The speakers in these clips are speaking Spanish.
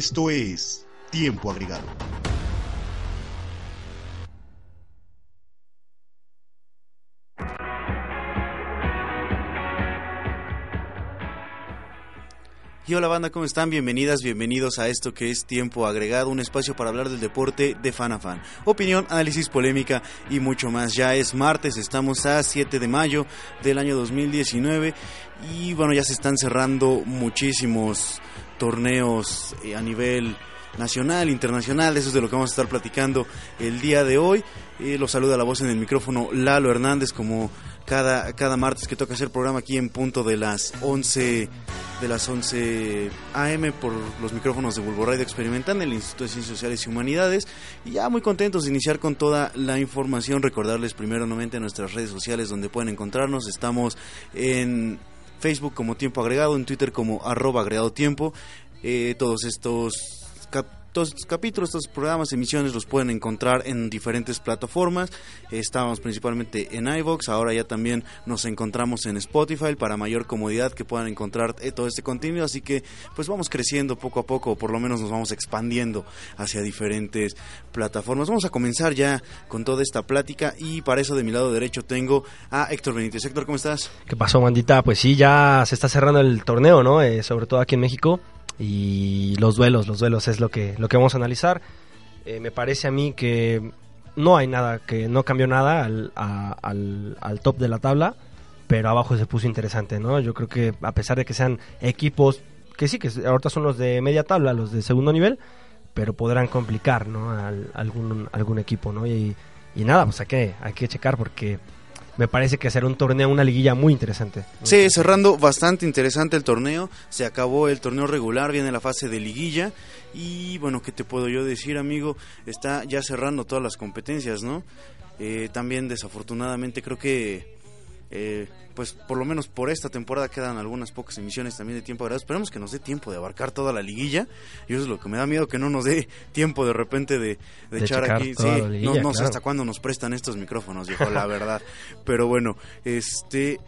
Esto es Tiempo Agregado. Y hola banda, ¿cómo están? Bienvenidas, bienvenidos a esto que es Tiempo Agregado, un espacio para hablar del deporte de fan a fan. Opinión, análisis, polémica y mucho más. Ya es martes, estamos a 7 de mayo del año 2019 y bueno, ya se están cerrando muchísimos torneos eh, a nivel nacional, internacional, eso es de lo que vamos a estar platicando el día de hoy. Los saluda la voz en el micrófono Lalo Hernández como cada, cada martes que toca hacer programa aquí en punto de las 11 de las 11 AM por los micrófonos de Bulbo Radio Experimental el Instituto de Ciencias Sociales y Humanidades y ya muy contentos de iniciar con toda la información recordarles primero nuevamente nuestras redes sociales donde pueden encontrarnos estamos en Facebook como Tiempo Agregado en Twitter como arroba agregado tiempo. Eh, todos estos todos estos capítulos, estos programas, emisiones los pueden encontrar en diferentes plataformas. Estábamos principalmente en iVoox, ahora ya también nos encontramos en Spotify para mayor comodidad que puedan encontrar eh, todo este contenido. Así que pues vamos creciendo poco a poco, o por lo menos nos vamos expandiendo hacia diferentes plataformas. Vamos a comenzar ya con toda esta plática y para eso de mi lado derecho tengo a Héctor Benítez. Héctor, ¿cómo estás? ¿Qué pasó, Mandita? Pues sí, ya se está cerrando el torneo, ¿no? Eh, sobre todo aquí en México y los duelos, los duelos es lo que, lo que vamos a analizar. Eh, me parece a mí que no hay nada, que no cambió nada al, al, top de la tabla, pero abajo se puso interesante, ¿no? Yo creo que a pesar de que sean equipos que sí, que ahorita son los de media tabla, los de segundo nivel, pero podrán complicar, ¿no? algún, algún equipo, ¿no? Y, y nada, pues hay que, hay que checar porque me parece que será un torneo, una liguilla muy interesante. Sí, cerrando bastante interesante el torneo. Se acabó el torneo regular, viene la fase de liguilla. Y bueno, ¿qué te puedo yo decir, amigo? Está ya cerrando todas las competencias, ¿no? Eh, también desafortunadamente creo que eh, pues por lo menos por esta temporada quedan algunas pocas emisiones también de tiempo agregado. Esperemos que nos dé tiempo de abarcar toda la liguilla. Y eso es lo que me da miedo, que no nos dé tiempo de repente de, echar aquí. Sí, no, sé hasta cuándo nos prestan estos micrófonos, viejo, la verdad. Pero bueno, este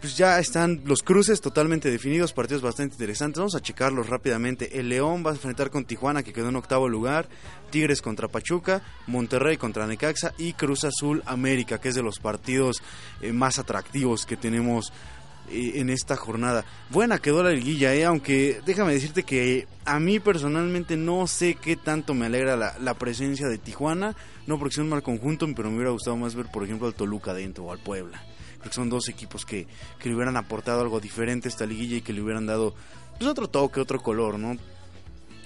pues ya están los cruces totalmente definidos, partidos bastante interesantes. Vamos a checarlos rápidamente. El León va a enfrentar con Tijuana, que quedó en octavo lugar. Tigres contra Pachuca, Monterrey contra Necaxa y Cruz Azul América, que es de los partidos eh, más atractivos que tenemos eh, en esta jornada. Buena quedó la liguilla, eh, aunque déjame decirte que a mí personalmente no sé qué tanto me alegra la, la presencia de Tijuana. No porque sea un mal conjunto, pero me hubiera gustado más ver, por ejemplo, al Toluca dentro o al Puebla son dos equipos que, le hubieran aportado algo diferente a esta liguilla y que le hubieran dado pues, otro toque, otro color, ¿no?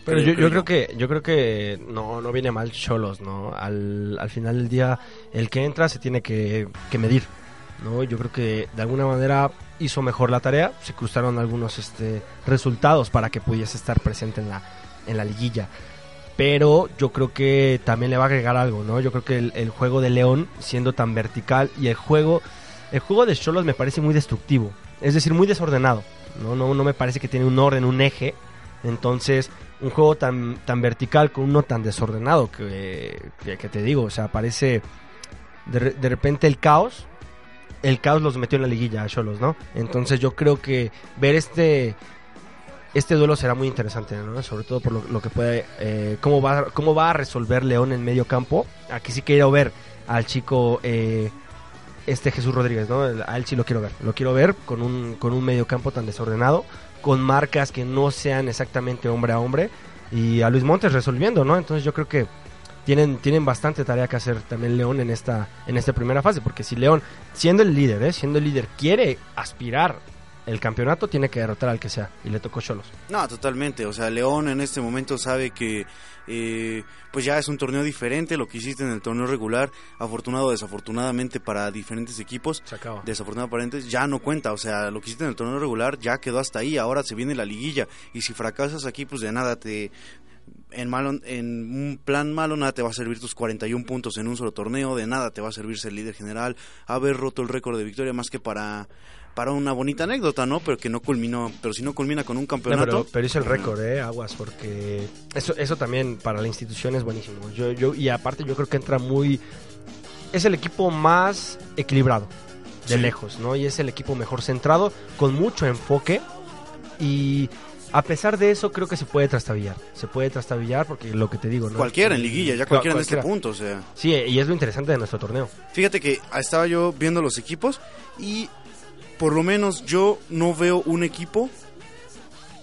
Pero yo, creo que yo creo que no, no viene mal Cholos, ¿no? Al, al final del día, el que entra se tiene que, medir, ¿no? Yo creo que de alguna manera hizo mejor la tarea, se cruzaron algunos este, resultados para que pudiese estar presente en la, en la liguilla. Pero yo creo que también le va a agregar algo, ¿no? Yo creo que el, el juego de León, siendo tan vertical, y el juego el juego de Cholos me parece muy destructivo, es decir, muy desordenado. No, no, no me parece que tiene un orden, un eje. Entonces, un juego tan, tan vertical con uno tan desordenado que, que, te digo, o sea, parece de, repente el caos. El caos los metió en la liguilla a Cholos, ¿no? Entonces yo creo que ver este este duelo será muy interesante, ¿no? Sobre todo por lo, que puede, eh, cómo va, cómo va a resolver León en medio campo. Aquí sí quiero ver al chico eh, este Jesús Rodríguez, ¿no? A él sí lo quiero ver. Lo quiero ver con un, con un medio campo tan desordenado, con marcas que no sean exactamente hombre a hombre, y a Luis Montes resolviendo, ¿no? Entonces yo creo que tienen, tienen bastante tarea que hacer también León en esta, en esta primera fase, porque si León, siendo el líder, ¿eh? siendo el líder, quiere aspirar el campeonato, tiene que derrotar al que sea, y le tocó Cholos. No, totalmente, o sea, León en este momento sabe que eh, pues ya es un torneo diferente, lo que hiciste en el torneo regular, afortunado o desafortunadamente para diferentes equipos, desafortunadamente ya no cuenta, o sea, lo que hiciste en el torneo regular ya quedó hasta ahí, ahora se viene la liguilla y si fracasas aquí pues de nada te en malo en un plan malo nada te va a servir tus 41 puntos en un solo torneo, de nada te va a servir ser líder general, haber roto el récord de victoria más que para para una bonita anécdota, ¿no? Pero que no culminó, pero si no culmina con un campeonato. pero, hizo el récord, ¿eh? Aguas, porque eso, eso también para la institución es buenísimo. Yo, yo, y aparte yo creo que entra muy... Es el equipo más equilibrado, de lejos, ¿no? Y es el equipo mejor centrado, con mucho enfoque y a pesar de eso, creo que se puede trastabillar. Se puede trastabillar porque lo que te digo, ¿no? Cualquiera en liguilla, ya cualquiera, en este punto, o sea. Sí, y es lo interesante de nuestro torneo. Fíjate que estaba yo viendo los equipos y por lo menos yo no veo un equipo.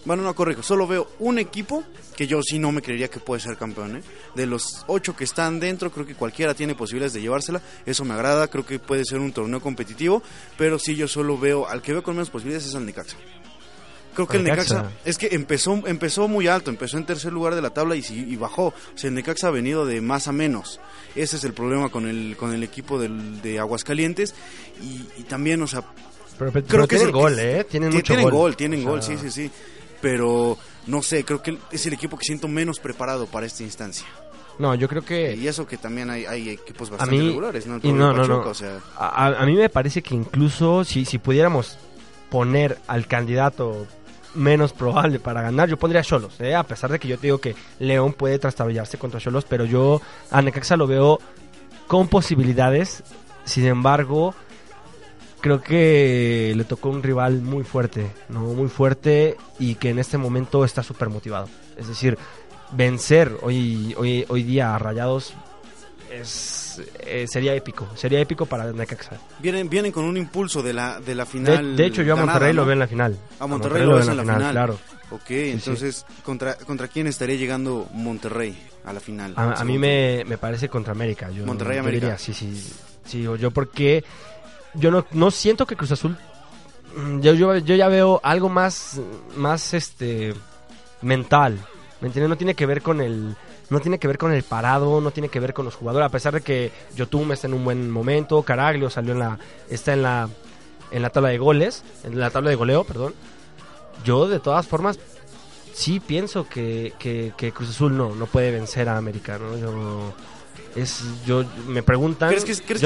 Bueno, no corrijo, solo veo un equipo que yo sí no me creería que puede ser campeón. ¿eh? De los ocho que están dentro, creo que cualquiera tiene posibilidades de llevársela. Eso me agrada, creo que puede ser un torneo competitivo. Pero sí, yo solo veo, al que veo con menos posibilidades es al Necaxa. Creo que el Necaxa es que empezó empezó muy alto, empezó en tercer lugar de la tabla y, y bajó. O sea, el Necaxa ha venido de más a menos. Ese es el problema con el con el equipo del, de Aguascalientes y, también, o sea, pero, creo que tienen gol, ¿eh? Tienen mucho tienen gol. tienen gol, sí, sí, sí. Pero no sé, creo que es el equipo que siento menos preparado para esta instancia. No, yo creo que... Y eso que también hay, hay equipos bastante regulares, ¿no? y no, no, no. a, a, mí me parece que incluso si, si pudiéramos poner al candidato menos probable para ganar. Yo pondría a Cholos, ¿eh? a pesar de que yo te digo que León puede trastabillarse contra Cholos, pero yo a Necaxa lo veo con posibilidades. Sin embargo, creo que le tocó un rival muy fuerte, ¿no? Muy fuerte y que en este momento está súper motivado. Es decir, vencer hoy, hoy, hoy día a Rayados es, eh, sería épico, sería épico para Necaxa. Vienen, vienen con un impulso de la, de la final. De, hecho, yo a Monterrey lo veo en la final. A Monterrey, lo ves en la final, claro. Ok, entonces, ¿contra, ¿contra quién estaría llegando Monterrey a la final? A, mí me, me, parece contra América. Yo, Monterrey América. sí, sí, sí. Yo porque yo no, no siento que Cruz Azul. Mm, yo, yo, yo ya veo algo más, más este mental. ¿Me entiendes? No tiene que ver con el no tiene que ver con el parado, no tiene que ver con los jugadores, a pesar de que Yotun está en un buen momento, Caraglio salió en la está en la en la tabla de goles, en la tabla de goleo, perdón. Yo de todas formas sí pienso que, que, Cruz Azul no no puede vencer a América, ¿no? Yo es yo me preguntan ¿Crees que, crees,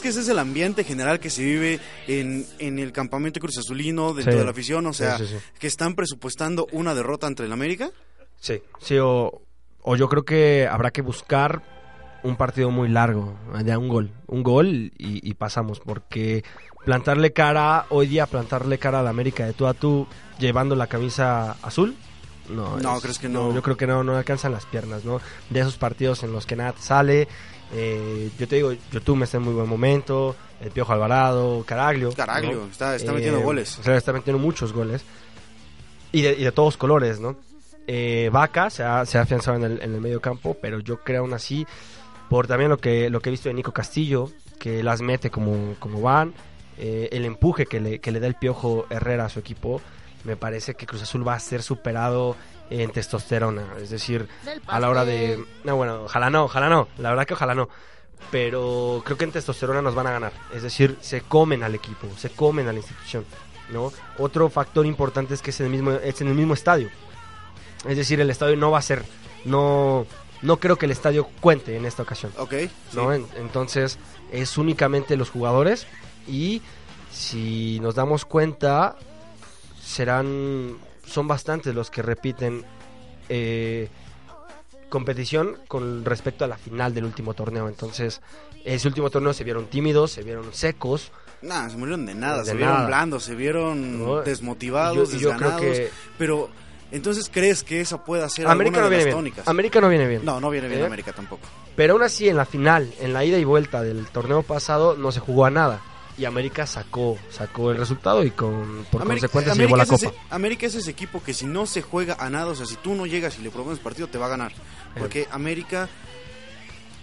que ese, es el ambiente general que se vive en, en el campamento Cruz Azulino dentro de la afición? O sea, que están presupuestando una derrota entre el América. Sí, sí, o, o yo creo que habrá que buscar un partido muy largo, de un gol, un gol y, pasamos, porque plantarle cara, hoy día plantarle cara a la América de tú a tú llevando la camisa azul, no, no ¿crees que no? Yo creo que no, no alcanzan las piernas, ¿no? De esos partidos en los que nada sale, eh, yo te digo, YouTube me está en muy buen momento, el Piojo Alvarado, Caraglio. Caraglio, está, está metiendo eh, goles. O sea, está metiendo muchos goles. Y de, y de todos colores, ¿no? Eh, Vaca se ha, se ha afianzado en el, en el medio campo, pero yo creo aún así, por también lo que, lo que he visto de Nico Castillo, que las mete como, como van, eh, el empuje que le, que le da el Piojo Herrera a su equipo, me parece que Cruz Azul va a ser superado en testosterona. Es decir, a la hora de... No, bueno, ojalá no, ojalá no. La verdad que ojalá no. Pero creo que en testosterona nos van a ganar. Es decir, se comen al equipo, se comen a la institución. ¿no? Otro factor importante es que es en el mismo, es en el mismo estadio. Es decir, el estadio no va a ser, no, no creo que el estadio cuente en esta ocasión. Ok. ¿no? entonces es únicamente los jugadores y si nos damos cuenta serán, son bastantes los que repiten eh, competición con respecto a la final del último torneo. Entonces ese último torneo se vieron tímidos, se vieron secos. Nada, se murieron de nada, se vieron blandos, se vieron desmotivados, desganados, pero entonces, ¿crees que esa pueda ser América alguna no de viene las tónicas? Bien. América no viene bien. No, no viene bien ¿Eh? América tampoco. Pero aún así, en la final, en la ida y vuelta del torneo pasado, no se jugó a nada. Y América sacó sacó el resultado y con por consecuencia se llevó la copa. América es ese equipo que si no se juega a nada, o sea, si tú no llegas y le propones partido, te va a ganar. Porque América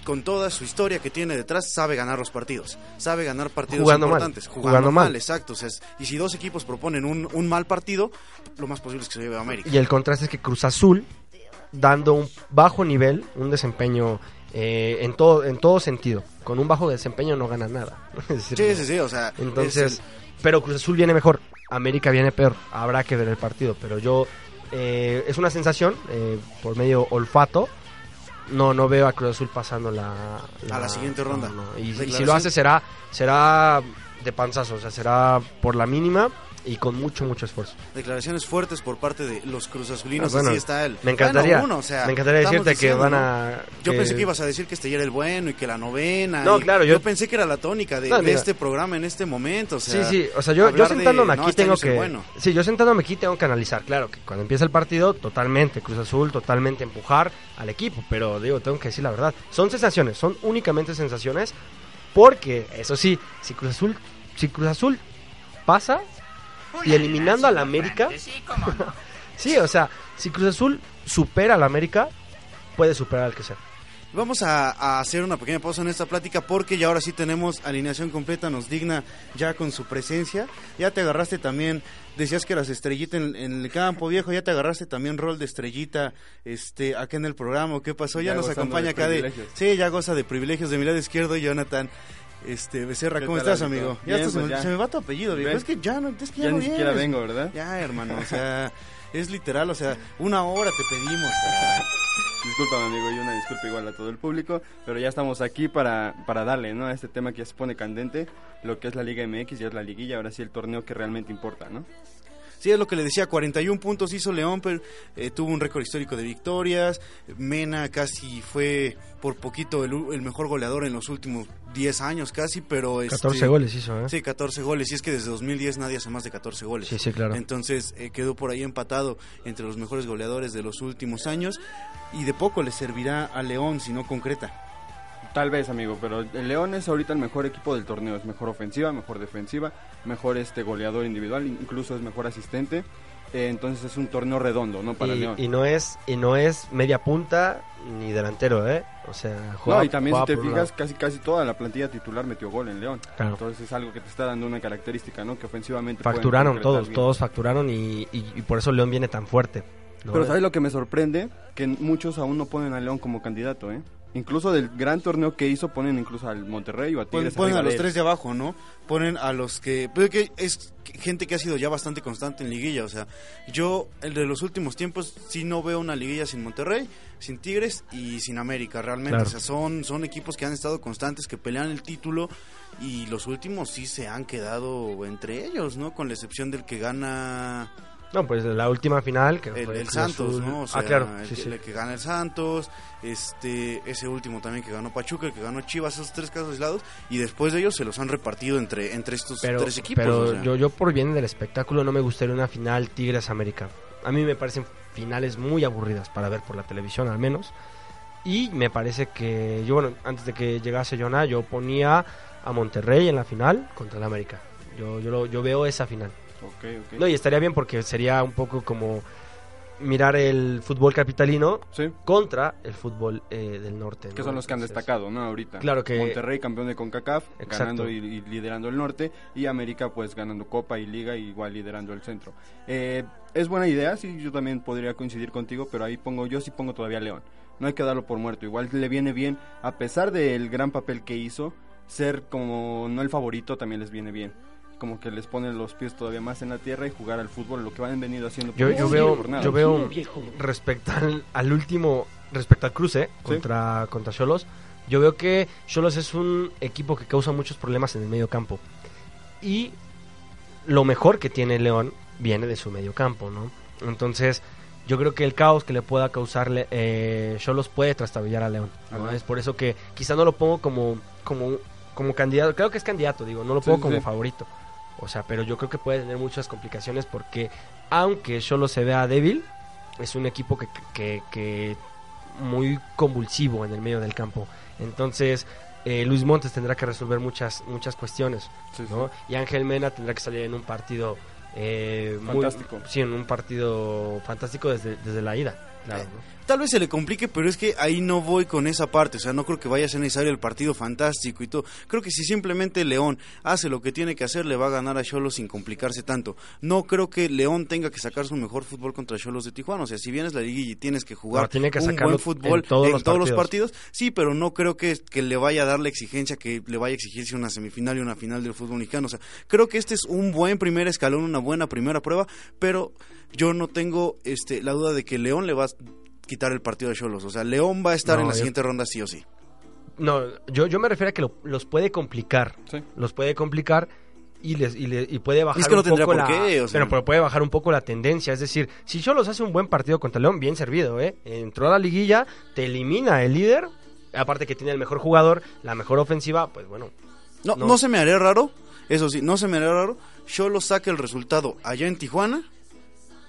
con toda su historia que tiene detrás, sabe ganar los partidos. Sabe ganar partidos importantes. Jugando, mal. exacto. y si dos equipos proponen un, mal partido, lo más posible es que se lleve a América. Y el contraste es que Cruz Azul, dando un bajo nivel, un desempeño eh, en, todo, en todo sentido, con un bajo desempeño no gana nada. sí, sí, sí, o sea. Entonces, pero Cruz Azul viene mejor, América viene peor. Habrá que ver el partido, pero yo. Eh, es una sensación eh, por medio olfato no, no veo a Cruz Azul pasando la, a la siguiente ronda. Y, si lo hace será será de panzazo, o sea, será por la mínima y con mucho, mucho esfuerzo. Declaraciones fuertes por parte de los Cruz Azulinos, ah, así está él. Me encantaría, me encantaría decirte que van a... Yo pensé que ibas a decir que este ya era el bueno y que la novena. No, claro, yo... pensé que era la tónica de, este programa en este momento, o sea... Sí, sí, o sea, yo, yo sentándome aquí este tengo que... Sí, yo sentándome aquí tengo que analizar, claro, que cuando empieza el partido, totalmente, Cruz Azul, totalmente empujar al equipo, pero digo, tengo que decir la verdad, son sensaciones, son únicamente sensaciones, porque, eso sí, si Cruz Azul, si Cruz Azul pasa y eliminando al América. sí, o sea, si Cruz Azul supera al América, puede superar al que sea. Vamos a, hacer una pequeña pausa en esta plática porque ya ahora sí tenemos alineación completa, nos digna ya con su presencia. Ya te agarraste también, decías que eras estrellita en, el campo viejo, ya te agarraste también rol de estrellita este acá en el programa. ¿Qué pasó? Ya, nos acompaña acá de... Sí, ya goza de privilegios de mi lado izquierdo, Jonathan. Este, Becerra, ¿cómo estás, amigo? Ya, pues se, me, va tu apellido, viejo. Es que ya no, es que ya, ya no ni siquiera vengo, ¿verdad? Ya, hermano, o sea, es literal, o sea, una hora te pedimos. Disculpa, amigo, y una disculpa igual a todo el público, pero ya estamos aquí para, para darle, ¿no? A este tema que ya se pone candente, lo que es la Liga MX, y es la liguilla, ahora sí el torneo que realmente importa, ¿no? Sí, es lo que le decía, 41 puntos hizo León, pero eh, tuvo un récord histórico de victorias. Mena casi fue por poquito el, mejor goleador en los últimos 10 años casi, pero... 14 este, goles hizo, ¿eh? Sí, 14 goles. Y es que desde 2010 nadie hace más de 14 goles. Sí, sí, claro. Entonces eh, quedó por ahí empatado entre los mejores goleadores de los últimos años y de poco le servirá a León si no concreta. Tal vez, amigo, pero el León es ahorita el mejor equipo del torneo. Es mejor ofensiva, mejor defensiva, mejor este goleador individual, incluso es mejor asistente. Eh, entonces es un torneo redondo, ¿no? Para y, León. Y no es y no es media punta ni delantero, ¿eh? O sea, juega, No, y también si te fijas, casi casi toda la plantilla titular metió gol en León. Entonces es algo que te está dando una característica, ¿no? Que ofensivamente facturaron todos, todos facturaron y, por eso León viene tan fuerte. Pero ¿sabes lo que me sorprende? Que muchos aún no ponen a León como candidato, ¿eh? Incluso del gran torneo que hizo ponen incluso al Monterrey o a Tigres. Ponen, a los tres de abajo, ¿no? Ponen a los que... Pero que es gente que ha sido ya bastante constante en liguilla. O sea, yo el de los últimos tiempos sí no veo una liguilla sin Monterrey, sin Tigres y sin América, realmente. O sea, son, son equipos que han estado constantes, que pelean el título y los últimos sí se han quedado entre ellos, ¿no? Con la excepción del que gana no, pues la última final que el, el Santos, ¿no? ah, claro, el, que gana el Santos, este, ese último también que ganó Pachuca, el que ganó Chivas, esos tres casos aislados y después de ellos se los han repartido entre entre estos tres equipos. Pero yo yo por bien del espectáculo no me gustaría una final Tigres América. A mí me parecen finales muy aburridas para ver por la televisión al menos. Y me parece que yo bueno, antes de que llegase Jonah, yo ponía a Monterrey en la final contra el América. Yo yo yo veo esa final. No, y estaría bien porque sería un poco como mirar el fútbol capitalino contra el fútbol eh, del norte. Que son los que han destacado, ¿no? Ahorita. Claro que... Monterrey campeón de CONCACAF, ganando y, liderando el norte, y América pues ganando Copa y Liga, y igual liderando el centro. Eh, es buena idea, sí, yo también podría coincidir contigo, pero ahí pongo, yo sí pongo todavía León. No hay que darlo por muerto, igual le viene bien, a pesar del gran papel que hizo, ser como no el favorito también les viene bien como que les ponen los pies todavía más en la tierra y jugar al fútbol, lo que han venido haciendo. Yo, yo veo, yo veo respecto al, último, respecto al cruce contra contra Cholos, yo veo que Cholos es un equipo que causa muchos problemas en el medio campo y lo mejor que tiene León viene de su medio campo, ¿no? Entonces yo creo que el caos que le pueda causarle eh, Cholos puede trastabillar a León. Es por eso que quizá no lo pongo como como como candidato, creo que es candidato, digo, no lo pongo como favorito. O sea, pero yo creo que puede tener muchas complicaciones porque aunque solo se vea débil, es un equipo que, que, muy convulsivo en el medio del campo. Entonces, eh, Luis Montes tendrá que resolver muchas muchas cuestiones, ¿no? Y Ángel Mena tendrá que salir en un partido eh, fantástico. sí, en un partido fantástico desde, desde la ida. Claro, Tal vez se le complique, pero es que ahí no voy con esa parte. O sea, no creo que vaya a ser necesario el partido fantástico y todo. Creo que si simplemente León hace lo que tiene que hacer, le va a ganar a Cholos sin complicarse tanto. No creo que León tenga que sacar su mejor fútbol contra Cholos de Tijuana. O sea, si vienes la liguilla y tienes que jugar tiene que un buen fútbol en todos, los, partidos. sí, pero no creo que, que le vaya a dar la exigencia que le vaya a exigirse una semifinal y una final del fútbol mexicano. O sea, creo que este es un buen primer escalón, una buena primera prueba, pero yo no tengo este, la duda de que León le va a quitar el partido de Cholos. O sea, León va a estar en la siguiente ronda sí o sí. No, yo, yo me refiero a que los puede complicar. Los puede complicar y, les, y, puede bajar un poco la, pero, puede bajar un poco la tendencia. Es decir, si Cholos hace un buen partido contra León, bien servido, ¿eh? entró a la liguilla, te elimina el líder, aparte que tiene el mejor jugador, la mejor ofensiva, pues bueno. No, no, se me haría raro, eso sí, no se me haría raro, Cholos saque el resultado allá en Tijuana.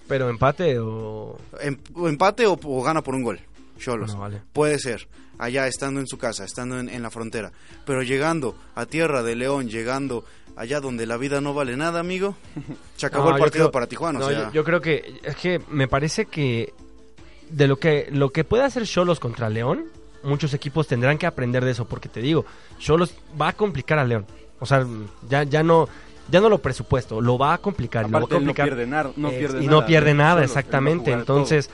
Pero empate o... Em, empate o, gana por un gol. Cholos. Puede ser allá estando en su casa, estando en, la frontera. Pero llegando a tierra de León, llegando allá donde la vida no vale nada, amigo, se acabó el partido para Tijuana. yo, creo que es que me parece que de lo que lo que puede hacer Cholos contra León, muchos equipos tendrán que aprender de eso, porque te digo, Cholos va a complicar a León. O sea, ya, ya no ya no lo presupuesto, lo va a complicar. lo va a complicar no pierde, no pierde y no pierde nada, exactamente. Entonces,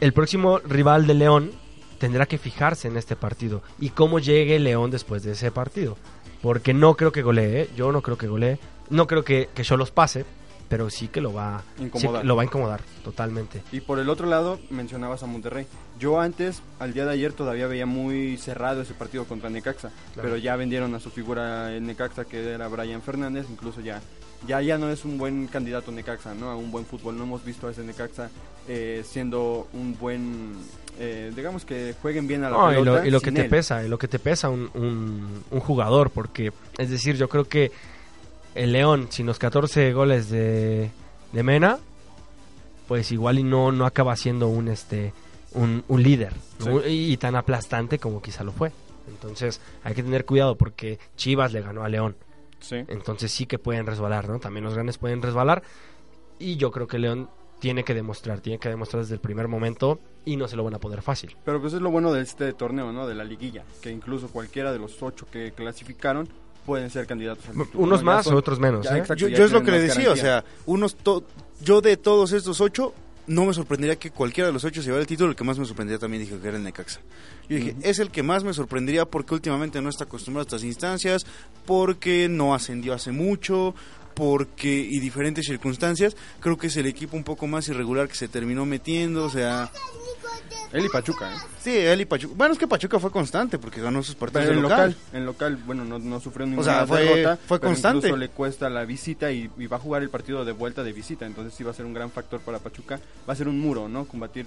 el próximo rival de León tendrá que fijarse en este partido y cómo llegue León después de ese partido. Porque no creo que golee, ¿eh? yo no creo que golee, no creo que, que yo los pase, pero sí que lo va, incomodar. lo va a incomodar totalmente. Y por el otro lado, mencionabas a Monterrey. Yo antes, al día de ayer, todavía veía muy cerrado ese partido contra Necaxa, pero ya vendieron a su figura en Necaxa, que era Brian Fernández, incluso ya ya ya no es un buen candidato Necaxa, ¿no? A un buen fútbol. No hemos visto a ese Necaxa eh, siendo un buen eh, digamos que jueguen bien a la pelota. Y lo, que te pesa, y lo que te pesa un, un, jugador, porque es decir, yo creo que el León, sin los 14 goles de, de Mena, pues igual y no, no acaba siendo un este un, un líder y, tan aplastante como quizá lo fue. Entonces hay que tener cuidado porque Chivas le ganó a León. Entonces sí que pueden resbalar, ¿no? También los grandes pueden resbalar. Y yo creo que León tiene que demostrar, tiene que demostrar desde el primer momento y no se lo van a poder fácil. Pero pues es lo bueno de este torneo, ¿no? De la liguilla, que incluso cualquiera de los ocho que clasificaron pueden ser candidatos Unos más o otros menos. ¿eh? yo, es lo que le decía, o sea, unos yo de todos estos ocho no me sorprendería que cualquiera de los ocho se llevara el título. El que más me sorprendería también dije que era el Necaxa. Yo dije, es el que más me sorprendería porque últimamente no está acostumbrado a estas instancias, porque no ascendió hace mucho, porque y diferentes circunstancias, creo que es el equipo un poco más irregular que se terminó metiendo, o sea... Él y Pachuca, ¿eh? Sí, él y Pachuca. Bueno, es que Pachuca fue constante porque ganó sus partidos en local. En local, bueno, no, no sufrió ninguna o sea, fue, derrota. Fue constante. Incluso le cuesta la visita y, y, va a jugar el partido de vuelta de visita. Entonces sí va a ser un gran factor para Pachuca. Va a ser un muro, ¿no? Combatir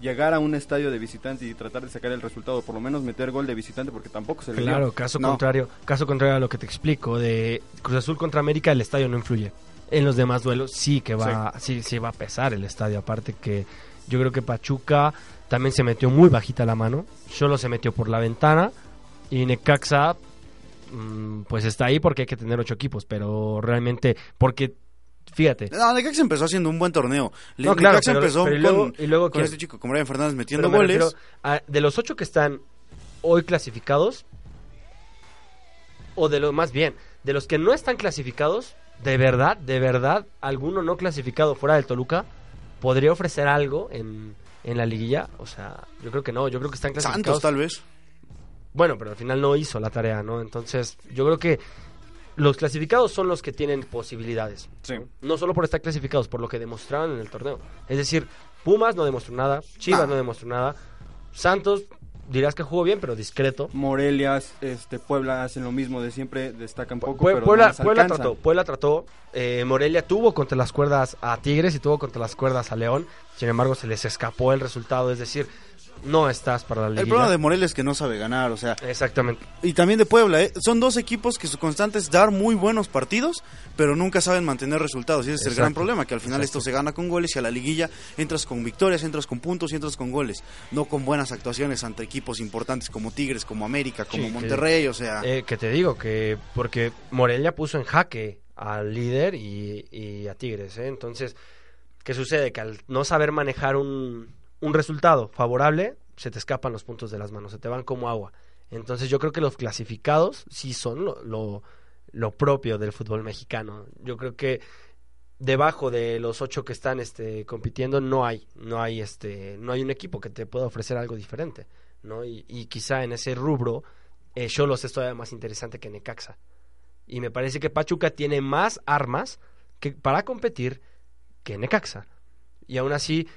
llegar a un estadio de visitante y tratar de sacar el resultado, por lo menos meter gol de visitante porque tampoco se le Claro, caso contrario, caso contrario a lo que te explico de Cruz Azul contra América, el estadio no influye. En los demás duelos sí que va sí. sí, va a pesar el estadio, aparte que yo creo que Pachuca también se metió muy bajita la mano, solo se metió por la ventana y Necaxa mm, pues está ahí porque hay que tener ocho equipos, pero realmente porque Fíjate. No, Necaxa empezó haciendo un buen torneo. No, Necaxa empezó con, y luego con este chico, con Brian Fernández, metiendo goles. de los ocho que están hoy clasificados, o de los más bien, de los que no están clasificados, de verdad, de verdad, alguno no clasificado fuera del Toluca podría ofrecer algo en, en la liguilla. O sea, yo creo que no, yo creo que están clasificados. Santos, tal vez. Bueno, pero al final no hizo la tarea, ¿no? Entonces, yo creo que los clasificados son los que tienen posibilidades. ¿no? solo por estar clasificados, por lo que demostraron en el torneo. Es decir, Pumas no demostró nada, Chivas ah. no demostró nada, Santos dirás que jugó bien, pero discreto. Morelia, este, Puebla hacen lo mismo de siempre, destacan poco. Puebla, trató, Puebla trató eh, Morelia tuvo contra las cuerdas a Tigres y tuvo contra las cuerdas a León, sin embargo se les escapó el resultado, es decir, no estás para la liga. El problema de Morelia es que no sabe ganar, o sea. Exactamente. Y también de Puebla, ¿eh? son dos equipos que su constante es dar muy buenos partidos, pero nunca saben mantener resultados. Y ese es el gran problema, que al final esto se gana con goles y a la liguilla entras con victorias, entras con puntos y entras con goles. No con buenas actuaciones ante equipos importantes como Tigres, como América, como Monterrey, o sea. Eh, que te digo, que porque Morelia puso en jaque al líder y, y a Tigres, ¿eh? Entonces, ¿qué sucede? Que al no saber manejar un un resultado favorable, se te escapan los puntos de las manos, se te van como agua. Entonces yo creo que los clasificados sí son lo, lo, propio del fútbol mexicano. Yo creo que debajo de los ocho que están este, compitiendo no hay, no hay este, no hay un equipo que te pueda ofrecer algo diferente, ¿no? Y, quizá en ese rubro eh, Cholos es todavía más interesante que Necaxa. Y me parece que Pachuca tiene más armas que, para competir que Necaxa. Y aún así,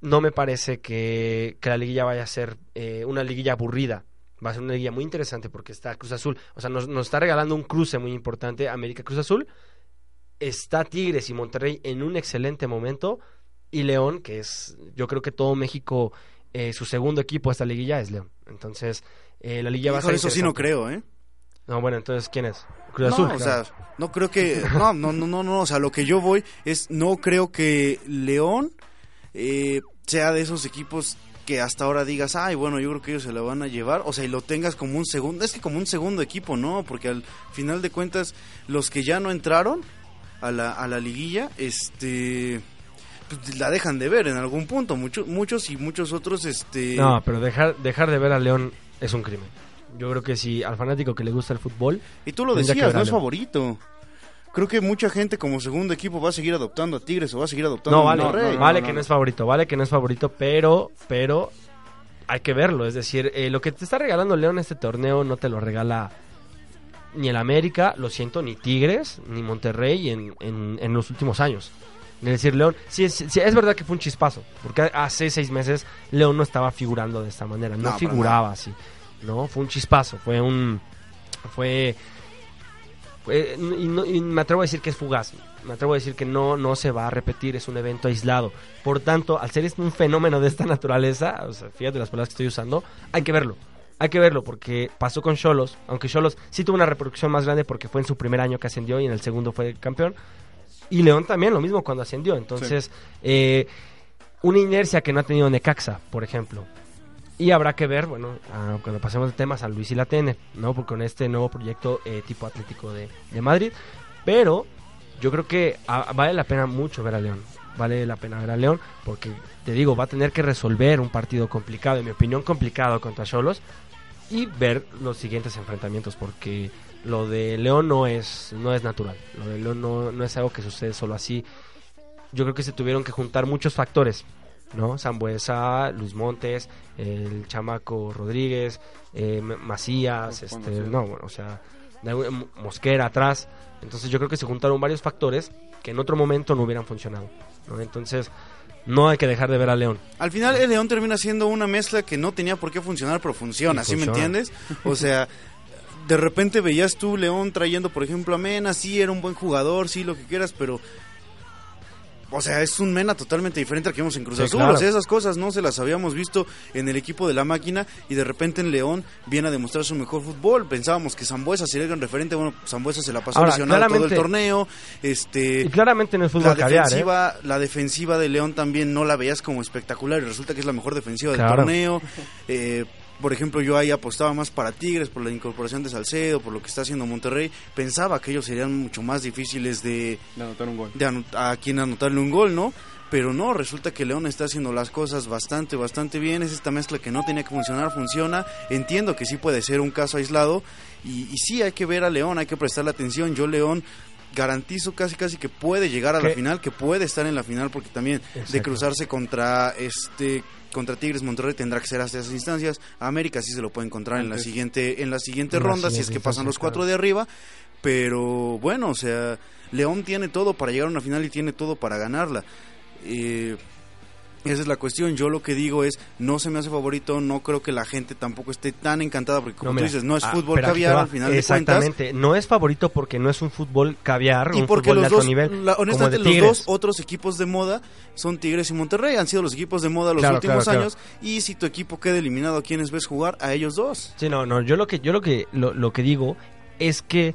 no me parece que, la liguilla vaya a ser eh, una liguilla aburrida. Va a ser una liguilla muy interesante porque está Cruz Azul. O sea, nos, nos, está regalando un cruce muy importante América Cruz Azul está Tigres y Monterrey en un excelente momento y León, que es, yo creo que todo México, eh, su segundo equipo a esta liguilla es León. Entonces, eh, la liguilla va a ser... Eso sí no creo, ¿eh? No, bueno, entonces, ¿quién es? Cruz Azul. No, o sea, no creo que... No, no, no, no, no, o sea, lo que yo voy es, no creo que León eh, sea de esos equipos que hasta ahora digas, ay, bueno, yo creo que ellos se la van a llevar, o sea, y lo tengas como un segundo, es que como un segundo equipo, ¿no? Porque al final de cuentas, los que ya no entraron a la, a la liguilla, este pues, la dejan de ver en algún punto. Muchos, muchos y muchos otros, este. No, pero dejar, dejar de ver a León es un crimen. Yo creo que si al fanático que le gusta el fútbol. Y tú lo decías, no es favorito. Creo que mucha gente como segundo equipo va a seguir adoptando a Tigres o va a seguir adoptando no, vale, No, vale que no es favorito, vale que no es favorito, pero, pero hay que verlo. Es decir, eh, lo que te está regalando León este torneo no te lo regala ni el América, lo siento, ni Tigres, ni Monterrey en, en los últimos años. Es decir, León, sí, es verdad que fue un chispazo, porque hace seis meses León no estaba figurando de esta manera, no, figuraba así, ¿no? Fue un chispazo, fue un... fue... y, me atrevo a decir que es fugaz, me atrevo a decir que no, no se va a repetir, es un evento aislado. Por tanto, al ser un fenómeno de esta naturaleza, o sea, fíjate las palabras que estoy usando, hay que verlo. Hay que verlo porque pasó con Cholos, aunque Cholos sí tuvo una reproducción más grande porque fue en su primer año que ascendió y en el segundo fue campeón y León también, lo mismo cuando ascendió. Entonces, eh, una inercia que no ha tenido Necaxa, por ejemplo. Y habrá que ver, bueno, cuando pasemos de temas a Luis y la TN, ¿no? Porque con este nuevo proyecto eh, tipo Atlético de, Madrid. Pero yo creo que ah, vale la pena mucho ver a León. Vale la pena ver a León porque, te digo, va a tener que resolver un partido complicado, en mi opinión complicado contra Cholos. Y ver los siguientes enfrentamientos porque lo de León no es, no es natural. Lo de León no, no es algo que sucede solo así. Yo creo que se tuvieron que juntar muchos factores. ¿No? Sambuesa, Luis Montes, el chamaco Rodríguez, eh, Macías, este, no, bueno, o sea, Mosquera atrás. Entonces yo creo que se juntaron varios factores que en otro momento no hubieran funcionado. ¿no? Entonces no hay que dejar de ver a León. Al final el León termina siendo una mezcla que no tenía por qué funcionar, pero funciona, ¿sí me entiendes? O sea, de repente veías tú León trayendo, por ejemplo, a Mena, sí, era un buen jugador, sí, lo que quieras, pero... O sea, es un Mena totalmente diferente al que vimos en Cruz Azul. O sea, esas cosas no se las habíamos visto en el equipo de la máquina y de repente en León viene a demostrar su mejor fútbol. Pensábamos que Zambuesa sería el gran referente. Bueno, Zambuesa se la pasó lesionado todo el torneo. Este, y claramente no es fútbol la ¿eh? defensiva, La defensiva de León también no la veías como espectacular y resulta que es la mejor defensiva del torneo. Eh, por ejemplo, yo ahí apostaba más para Tigres por la incorporación de Salcedo, por lo que está haciendo Monterrey. Pensaba que ellos serían mucho más difíciles de, anotar un gol. De a quien anotarle un gol, ¿no? Pero no, resulta que León está haciendo las cosas bastante, bastante bien. Es esta mezcla que no tenía que funcionar, funciona. Entiendo que sí puede ser un caso aislado. Y, y sí hay que ver a León, hay que prestarle atención. Yo, León, garantizo casi casi que puede llegar a la final, que puede estar en la final, porque también de cruzarse contra este contra Tigres Monterrey tendrá que ser hasta esas instancias. América sí se lo puede encontrar en la siguiente en la siguiente ronda si es que pasan los cuatro de arriba, pero bueno, o sea, León tiene todo para llegar a una final y tiene todo para ganarla. Eh, esa es la cuestión. Yo lo que digo es, no se me hace favorito, no creo que la gente tampoco esté tan encantada, porque como tú dices, no es ah, fútbol caviar al final Exactamente, no es favorito porque no es un fútbol caviar, y un porque fútbol los de alto nivel. honestamente, los dos otros equipos de moda son Tigres y Monterrey, han sido los equipos de moda los últimos años, y si tu equipo queda eliminado, ¿a quiénes ves jugar? A ellos dos. Sí, no, no, yo lo que, yo lo que, lo, que digo es que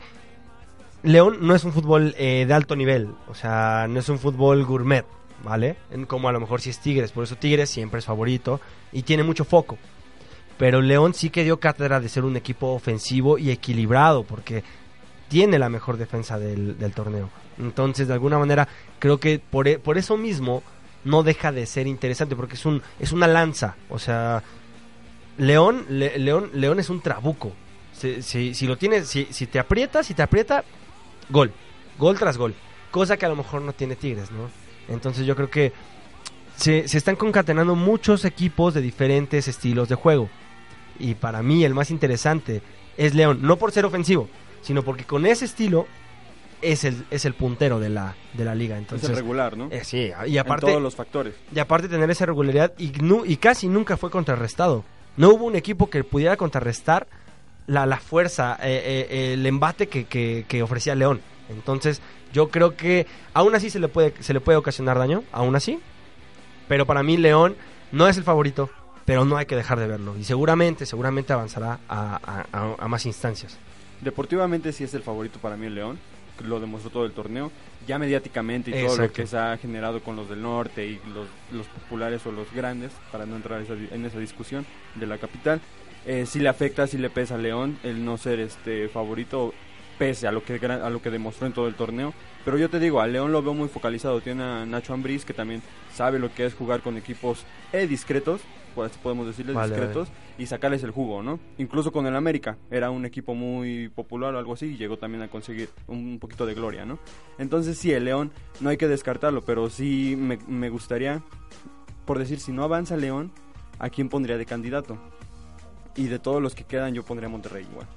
León no es un fútbol eh, de alto nivel, o sea, no es un fútbol gourmet. ¿Vale? Como a lo mejor si es Tigres, por eso Tigres siempre es favorito y tiene mucho foco. Pero León sí que dio cátedra de ser un equipo ofensivo y equilibrado, porque tiene la mejor defensa del, torneo. Entonces, de alguna manera, creo que por, e, por, eso mismo no deja de ser interesante, porque es, un, es una lanza. O sea, León, León, León es un trabuco. Si, lo tienes, si, si te aprieta, si te aprieta, gol. Gol tras gol. Cosa que a lo mejor no tiene Tigres, ¿no? Entonces yo creo que se, están concatenando muchos equipos de diferentes estilos de juego. Y para mí el más interesante es León, no por ser ofensivo, sino porque con ese estilo es el, es el puntero de la, de la liga. Entonces, es regular, ¿no? Eh, sí, y aparte... todos los factores. Y aparte tener esa regularidad y, y casi nunca fue contrarrestado. No hubo un equipo que pudiera contrarrestar la, la fuerza, eh, eh, el embate que, que, que ofrecía León. Entonces, yo creo que aún así se le puede, se le puede ocasionar daño, aún así. Pero para mí León no es el favorito, pero no hay que dejar de verlo. Y seguramente, seguramente avanzará a, más instancias. Deportivamente sí es el favorito para mí el León, lo demostró todo el torneo. Ya mediáticamente y todo lo que se ha generado con los del norte y los, populares o los grandes, para no entrar en esa discusión de la capital, eh, sí le afecta, sí le pesa a León el no ser este favorito pese a lo que a lo que demostró en todo el torneo. Pero yo te digo, a León lo veo muy focalizado. Tiene a Nacho Ambriz que también sabe lo que es jugar con equipos eh, discretos, pues podemos decirles discretos, y sacarles el jugo, ¿no? Incluso con el América, era un equipo muy popular o algo así, y llegó también a conseguir un poquito de gloria, ¿no? Entonces sí, el León no hay que descartarlo, pero sí me, me gustaría, por decir, si no avanza León, ¿a quién pondría de candidato? Y de todos los que quedan, yo pondría a Monterrey igual.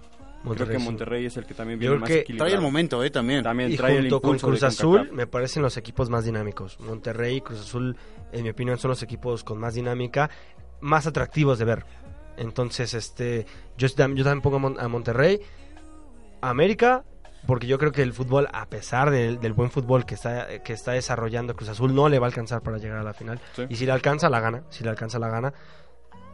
Creo que Monterrey es el que también viene más Trae el momento, ¿eh? También. también y trae junto con Cruz Azul me parecen los equipos más dinámicos. Monterrey y Cruz Azul, en mi opinión, son los equipos con más dinámica, más atractivos de ver. Entonces, este, yo, yo también pongo a Monterrey, América, porque yo creo que el fútbol, a pesar del, buen fútbol que está, que está desarrollando Cruz Azul, no le va a alcanzar para llegar a la final. Y si le alcanza, la gana. Si le alcanza, la gana.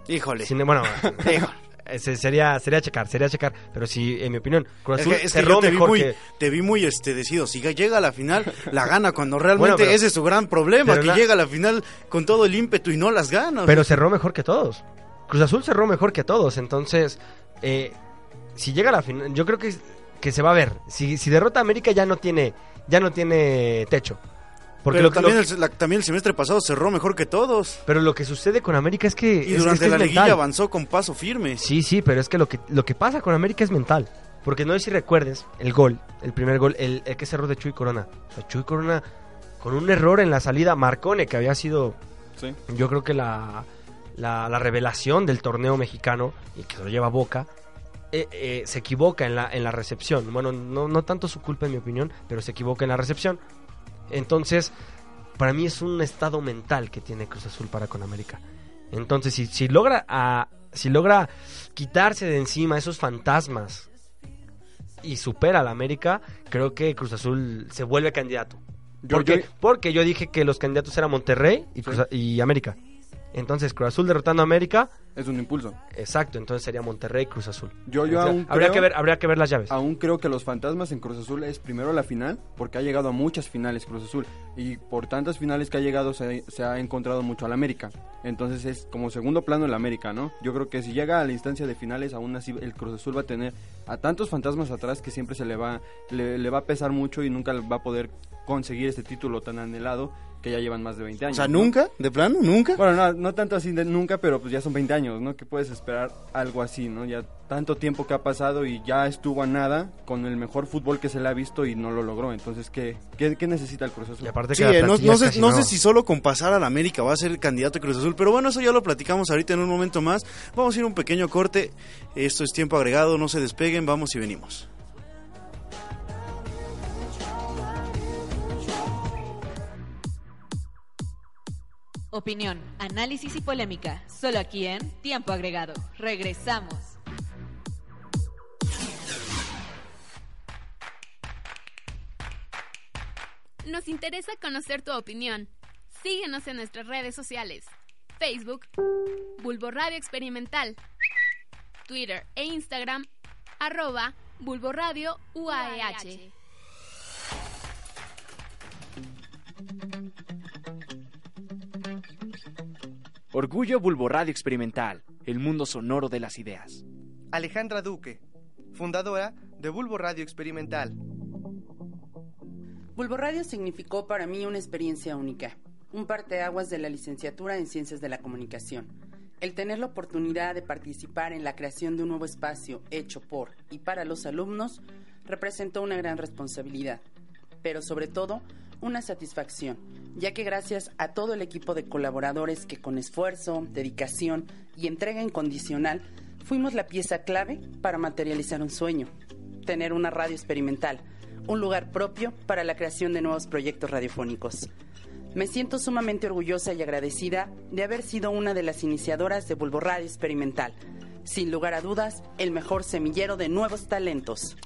Híjole. bueno, sería sería checar, sería checar, pero sí, en mi opinión, Cruz Azul cerró te mejor vi muy, Te vi muy este, decidido, si llega a la final, la gana, cuando realmente ese es su gran problema, que llega a la final con todo el ímpetu y no las gana. Pero cerró mejor que todos. Cruz Azul cerró mejor que todos, entonces, eh, si llega a la final, yo creo que, que se va a ver. Si, si derrota a América ya no tiene, ya no tiene techo. Porque lo, también, el, también el semestre pasado cerró mejor que todos. Pero lo que sucede con América es que... Y durante la liguilla avanzó con paso firme. Sí, sí, pero es que lo que, lo que pasa con América es mental. Porque no sé si recuerdes el gol, el primer gol, el, el que cerró de Chuy Corona. O Chuy Corona, con un error en la salida, Marcone, que había sido, sí. yo creo que la, la, revelación del torneo mexicano, y que se lo lleva a Boca, eh, eh, se equivoca en la, en la recepción. Bueno, no, no tanto su culpa en mi opinión, pero se equivoca en la recepción. Entonces, para mí es un estado mental que tiene Cruz Azul para con América. Entonces, si, si logra a, si logra quitarse de encima esos fantasmas y supera a la América, creo que Cruz Azul se vuelve candidato. porque, porque yo dije que los candidatos eran Monterrey y, y América. Entonces, Cruz Azul derrotando a América. Es un impulso. Exacto, entonces sería Monterrey Cruz Azul. Yo, yo aún habría que ver, habría que ver las llaves. Aún creo que los fantasmas en Cruz Azul es primero la final, porque ha llegado a muchas finales Cruz Azul. Y por tantas finales que ha llegado se, ha encontrado mucho al América. Entonces es como segundo plano el América, ¿no? Yo creo que si llega a la instancia de finales, aún así el Cruz Azul va a tener a tantos fantasmas atrás que siempre se le va, le va a pesar mucho y nunca va a poder conseguir este título tan anhelado que ya llevan más de 20 años. O sea, ¿nunca? ¿De plano? ¿Nunca? Bueno, no, no tanto así de nunca, pero pues ya son 20 años, ¿no? Que puedes esperar algo así, ¿no? Ya tanto tiempo que ha pasado y ya estuvo a nada con el mejor fútbol que se le ha visto y no lo logró. Entonces, ¿qué, qué, necesita el Cruz Azul? aparte sí, no, sé, no, sé si solo con pasar a la América va a ser el candidato de Cruz Azul, pero bueno, eso ya lo platicamos ahorita en un momento más. Vamos a ir un pequeño corte. Esto es tiempo agregado, no se despeguen, vamos y venimos. Opinión, análisis y polémica, solo aquí en Tiempo Agregado. Regresamos. Nos interesa conocer tu opinión. Síguenos en nuestras redes sociales. Facebook, Bulbo Radio Experimental. Twitter e Instagram, arroba Bulbo UAEH. Orgullo Radio Experimental, el mundo sonoro de las ideas. Alejandra Duque, fundadora de Bulbo Radio Experimental. Bulbo Radio significó para mí una experiencia única, un parteaguas de la licenciatura en Ciencias de la Comunicación. El tener la oportunidad de participar en la creación de un nuevo espacio hecho por y para los alumnos representó una gran responsabilidad, pero sobre todo una satisfacción, ya que gracias a todo el equipo de colaboradores que con esfuerzo, dedicación y entrega incondicional fuimos la pieza clave para materializar un sueño, tener una radio experimental, un lugar propio para la creación de nuevos proyectos radiofónicos. Me siento sumamente orgullosa y agradecida de haber sido una de las iniciadoras de Bulbo Radio Experimental. Sin lugar a dudas, el mejor semillero de nuevos talentos.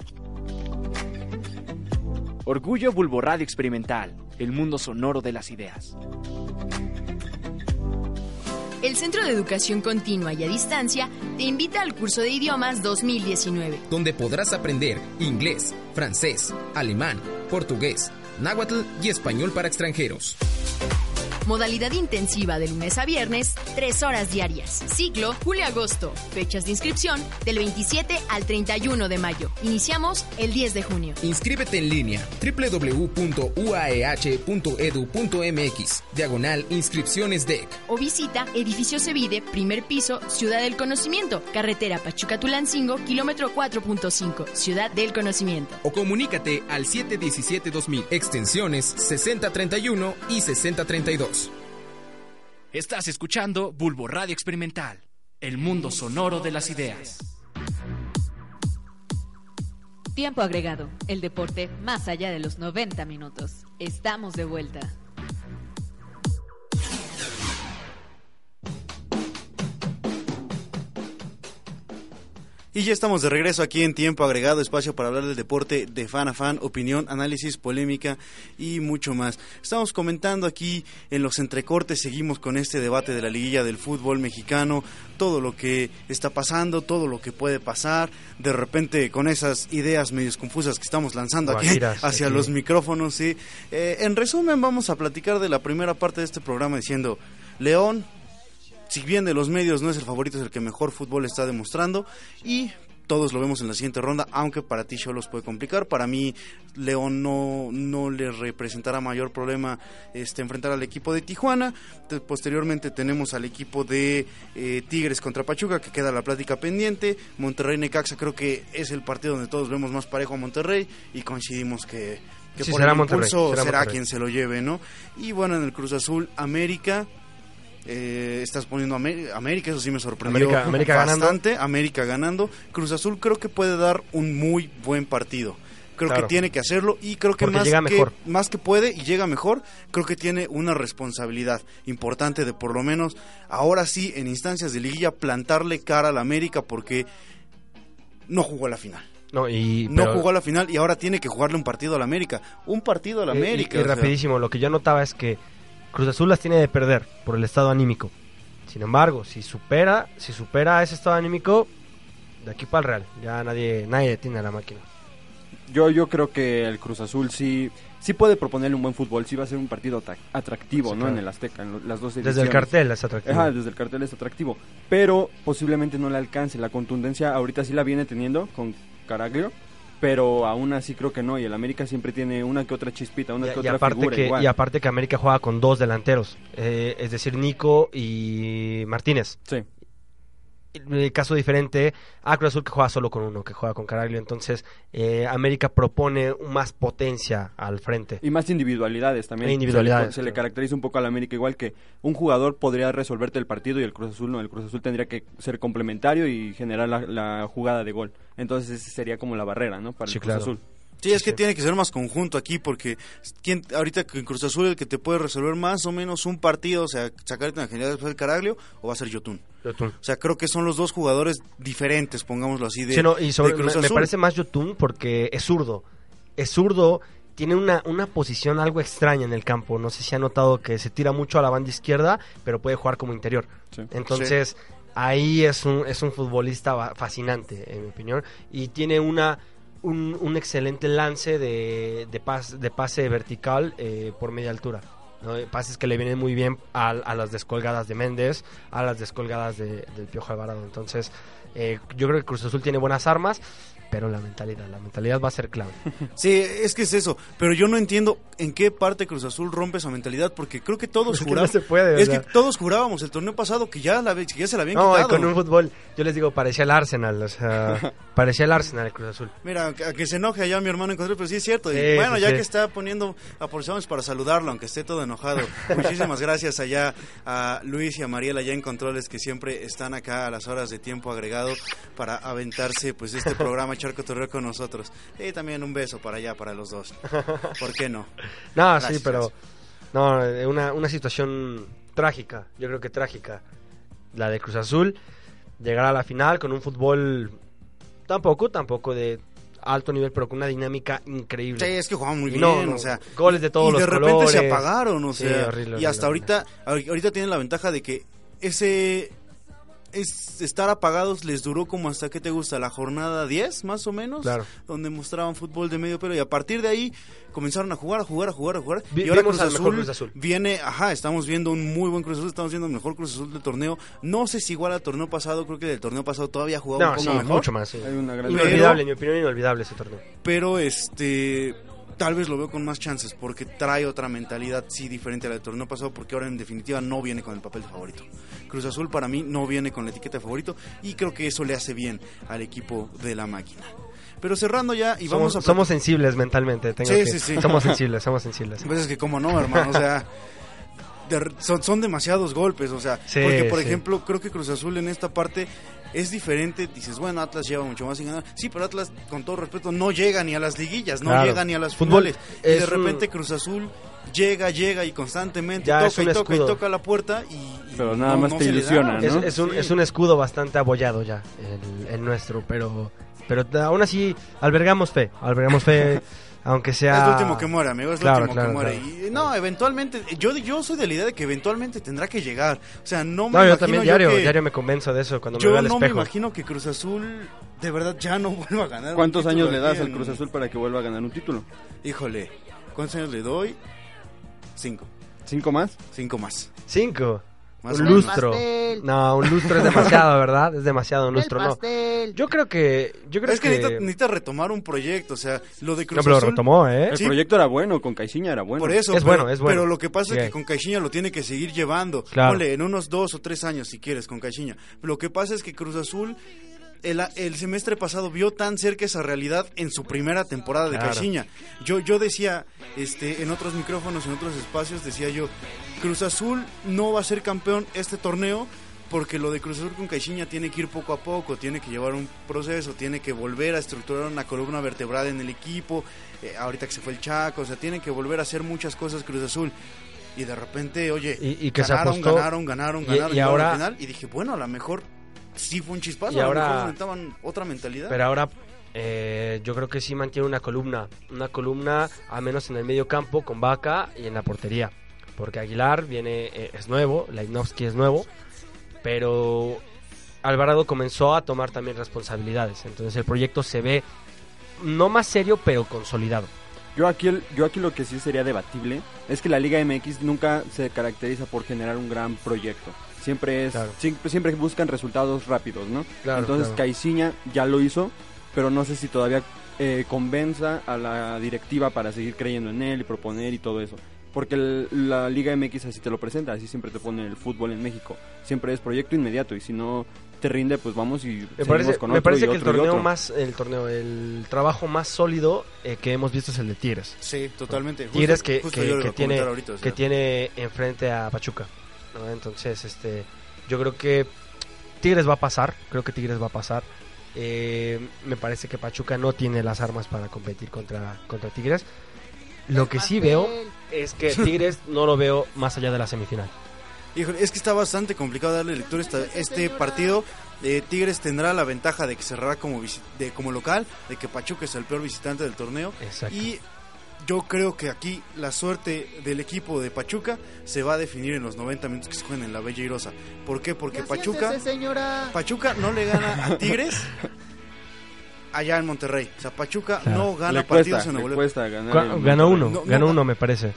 Orgullo Bulbo Radio Experimental, el mundo sonoro de las ideas. El Centro de Educación Continua y a Distancia te invita al curso de idiomas 2019, donde podrás aprender inglés, francés, alemán, portugués, náhuatl y español para extranjeros. Modalidad intensiva de lunes a viernes, tres horas diarias. Ciclo julio-agosto. Fechas de inscripción del 27 al 31 de mayo. Iniciamos el 10 de junio. Inscríbete en línea www.uaeh.edu.mx. Diagonal Inscripciones DEC. O visita Edificio Cevide, primer piso, Ciudad del Conocimiento. Carretera Pachuca-Tulancingo, kilómetro 4.5, Ciudad del Conocimiento. O comunícate al 717-2000, extensiones 6031 y 6032. Estás escuchando Bulbo Radio Experimental, el mundo sonoro de las ideas. Tiempo agregado, el deporte más allá de los 90 minutos. Estamos de vuelta. Y ya estamos de regreso aquí en Tiempo Agregado, espacio para hablar del deporte de fan a fan, opinión, análisis, polémica y mucho más. Estamos comentando aquí en los entrecortes, seguimos con este debate de la liguilla del fútbol mexicano, todo lo que está pasando, todo lo que puede pasar, de repente con esas ideas medios confusas que estamos lanzando aquí hacia los micrófonos. ¿sí? Eh, en resumen, vamos a platicar de la primera parte de este programa diciendo, León si bien de los medios no es el favorito, es el que mejor fútbol está demostrando y todos lo vemos en la siguiente ronda, aunque para ti los puede complicar. Para mí, León no, no le representará mayor problema este, enfrentar al equipo de Tijuana. Posteriormente tenemos al equipo de eh, Tigres contra Pachuca, que queda la plática pendiente. Monterrey-Necaxa creo que es el partido donde todos vemos más parejo a Monterrey y coincidimos que, que por el impulso será quien se lo lleve, ¿no? Y bueno, en el Cruz Azul, América eh, estás poniendo América, eso sí me sorprendió América, bastante. América ganando. Cruz Azul creo que puede dar un muy buen partido. Creo que tiene que hacerlo y creo que más, que más que puede y llega mejor, creo que tiene una responsabilidad importante de por lo menos ahora sí en instancias de liguilla plantarle cara al América porque no jugó la final. No, y, no jugó la final y ahora tiene que jugarle un partido al América. Un partido al América. Y, rapidísimo, lo que yo notaba es que Cruz Azul las tiene de perder por el estado anímico. Sin embargo, si supera, si supera ese estado anímico, de aquí para el Real, ya nadie, nadie detiene a la máquina. Yo, yo creo que el Cruz Azul sí, sí puede proponerle un buen fútbol, sí va a ser un partido atractivo, ¿no? En el Azteca, en las dos Desde el cartel es atractivo. Ajá, desde el cartel es atractivo, pero posiblemente no le alcance la contundencia, ahorita sí la viene teniendo con Caraglio, pero aún así creo que no y el América siempre tiene una que otra chispita una que otra aparte figura que, y aparte que América juega con dos delanteros eh, es decir Nico y Martínez. Sí el caso diferente a Cruz Azul que juega solo con uno, que juega con Caraglio. Entonces, eh, América propone más potencia al frente. Y más individualidades también. individualidades. Se, le, caracteriza un poco al América igual que un jugador podría resolverte el partido y el Cruz Azul no. El Cruz Azul tendría que ser complementario y generar la, jugada de gol. Entonces, esa sería como la barrera, ¿no? Para el Cruz Azul. Sí, es que tiene que ser más conjunto aquí porque ¿quién, ahorita en Cruz Azul el que te puede resolver más o menos un partido, o sea, sacarte en general después del Caraglio o va a ser Yotun. O sea, creo que son los dos jugadores diferentes, pongámoslo así, de, y me, parece más Yotun porque es zurdo. Es zurdo, tiene una, una posición algo extraña en el campo. No sé si ha notado que se tira mucho a la banda izquierda, pero puede jugar como interior. Entonces, ahí es un, es un futbolista fascinante, en mi opinión. Y tiene una un, excelente lance de, de, de pase vertical eh, por media altura. ¿no? Pases que le vienen muy bien a, a, las descolgadas de Méndez, a las descolgadas de, del Piojo Alvarado. Entonces, eh, yo creo que Cruz Azul tiene buenas armas pero la mentalidad, la mentalidad va a ser clave. Sí, es que es eso, pero yo no entiendo en qué parte Cruz Azul rompe esa mentalidad, porque creo que todos jurábamos, es que todos jurábamos el torneo pasado que ya, la, ya se la habían no, con un fútbol, yo les digo, parecía el Arsenal, o sea, parecía el Arsenal el Cruz Azul. Mira, a que se enoje allá mi hermano encontré, pero sí es cierto, y bueno, ya que está poniendo, aprovechamos para saludarlo, aunque esté todo enojado. Muchísimas gracias allá a Luis y a Mariela allá en Controles, que siempre están acá a las horas de tiempo agregado para aventarse pues este programa echar cotorreo con nosotros. Y también un beso para allá, para los dos. ¿Por qué no? No, sí, pero... No, una, una situación trágica, yo creo que trágica. La de Cruz Azul, llegar a la final con un fútbol tampoco, tampoco de alto nivel, pero con una dinámica increíble. Sí, es que jugaban muy bien, o sea, goles de todos y los de repente colores. se apagaron, o sea, y hasta ahorita ahorita tienen la ventaja de que ese es estar apagados les duró como hasta que te gusta la jornada 10 más o menos claro. donde mostraban fútbol de medio pelo y a partir de ahí comenzaron a jugar a jugar a jugar a jugar. Vi, y ahora Cruz Azul, mejor Cruz Azul. viene ajá estamos viendo un muy buen Cruz Azul estamos viendo el mejor Cruz Azul del torneo. No sé si igual al torneo pasado creo que del torneo pasado todavía jugaba no, un poco sí, mejor. mucho más sí. Hay una gran inolvidable en mi opinión inolvidable ese torneo. Pero este tal vez lo veo con más chances porque trae otra mentalidad sí diferente a la del torneo pasado porque ahora en definitiva no viene con el papel de favorito. Cruz Azul para mí no viene con la etiqueta de favorito y creo que eso le hace bien al equipo de la máquina. Pero cerrando ya y somos, vamos a... Somos sensibles mentalmente. Tengo sí, que, sí, sí. Somos sensibles, somos sensibles. Pues es que como no, hermano, o sea... De, son, son, demasiados golpes, o sea, sí, porque por sí. ejemplo creo que Cruz Azul en esta parte es diferente, dices, bueno, Atlas lleva mucho más sin ganar, sí, pero Atlas, con todo respeto, no llega ni a las liguillas, no claro. llega ni a las Fútbol finales, y de repente un... Cruz Azul llega, llega y constantemente ya toca y toca escudo. y toca la puerta y... y pero nada no, más no te ilusiona, da, es, es, un, sí. es un escudo bastante abollado ya, el, el nuestro, pero, pero aún así albergamos fe, albergamos fe... aunque sea... Es el último que muere, amigo, es claro, el último claro, que muere. Claro. Y no, eventualmente, yo, yo soy de la idea de que eventualmente tendrá que llegar. O sea, no me no, imagino yo también diario, que, diario me convenzo de eso cuando yo me veo al no espejo. me imagino que Cruz Azul de verdad ya no vuelva a ganar. ¿Cuántos un años le das al Cruz Azul para que vuelva a ganar un título? Híjole, ¿cuántos años le doy? Cinco. ¿Cinco más? Cinco más. Cinco. Más un lustro. No, un lustro es demasiado, ¿verdad? Es demasiado un lustro, no. Yo creo que yo creo es que, Necesita, necesita, retomar un proyecto, o sea, lo de Cruz no, pero Azul. lo retomó, ¿eh? El sí. proyecto era bueno, con Caixinha era bueno. Por eso, es pero, bueno, es bueno. Pero lo que pasa es que con Caixinha lo tiene que seguir llevando. Claro. En unos dos o tres años si quieres con Caixinha. Lo que pasa es que Cruz Azul el, el, semestre pasado vio tan cerca esa realidad en su primera temporada de claro. Caixinha. Yo, yo decía, este, en otros micrófonos, en otros espacios, decía yo, Cruz Azul no va a ser campeón este torneo porque lo de Cruz Azul con Caixinha tiene que ir poco a poco, tiene que llevar un proceso, tiene que volver a estructurar una columna vertebral en el equipo, eh, ahorita que se fue el Chaco, o sea, tiene que volver a hacer muchas cosas Cruz Azul. Y de repente, oye, y, y que ganaron, se ganaron, ganaron, ganaron, y, y ahora, al final, y dije, bueno, a lo mejor sí fue un chispazo, y ahora, a necesitaban otra mentalidad. Pero ahora eh, yo creo que sí mantiene una columna, una columna al menos en el medio campo con Vaca y en la portería. Porque Aguilar viene, eh, es nuevo, Lainovsky es nuevo, pero Alvarado comenzó a tomar también responsabilidades. Entonces el proyecto se ve no más serio, pero consolidado. Yo aquí, el, yo aquí lo que sí sería debatible es que la Liga MX nunca se caracteriza por generar un gran proyecto. Siempre es Claro. siempre, siempre buscan resultados rápidos, ¿no? Claro, Entonces claro. Caixinha ya lo hizo, pero no sé si todavía eh, convenza a la directiva para seguir creyendo en él y proponer y todo eso. Porque el- la Liga MX así te lo presenta, así siempre te pone el fútbol en México. Siempre es proyecto inmediato y si no te rinde, pues vamos y Me parece, con me otro parece y que el otro torneo más, el torneo, el trabajo más sólido eh, que hemos visto es el de Tigres. Sí, totalmente. Tigres que, justo que- tiene, comentar ahorita, o sea. que tiene enfrente a Pachuca. ¿No? Entonces, este, yo creo que Tigres va a pasar. Creo que Tigres va a pasar. Eh, me parece que Pachuca no tiene las armas para competir contra, contra Tigres. Lo que sí veo es que Tigres no lo veo más allá de la semifinal. Híjole, es que está bastante complicado darle lectura a este partido. Eh, Tigres tendrá la ventaja de que cerrará como, de, como local, de que Pachuca es el peor visitante del torneo. Exacto. Y yo creo que aquí la suerte del equipo de Pachuca se va a definir en los 90 minutos que se juegan en la Bella Irosa. ¿Por qué? Porque Pachuca, señora. Pachuca no le gana a Tigres allá en Monterrey. O sea, Pachuca Claro. no gana le partidos cuesta, en Nuevo León. cuesta ganar. Ganó uno, No, no, ganó no. uno me parece.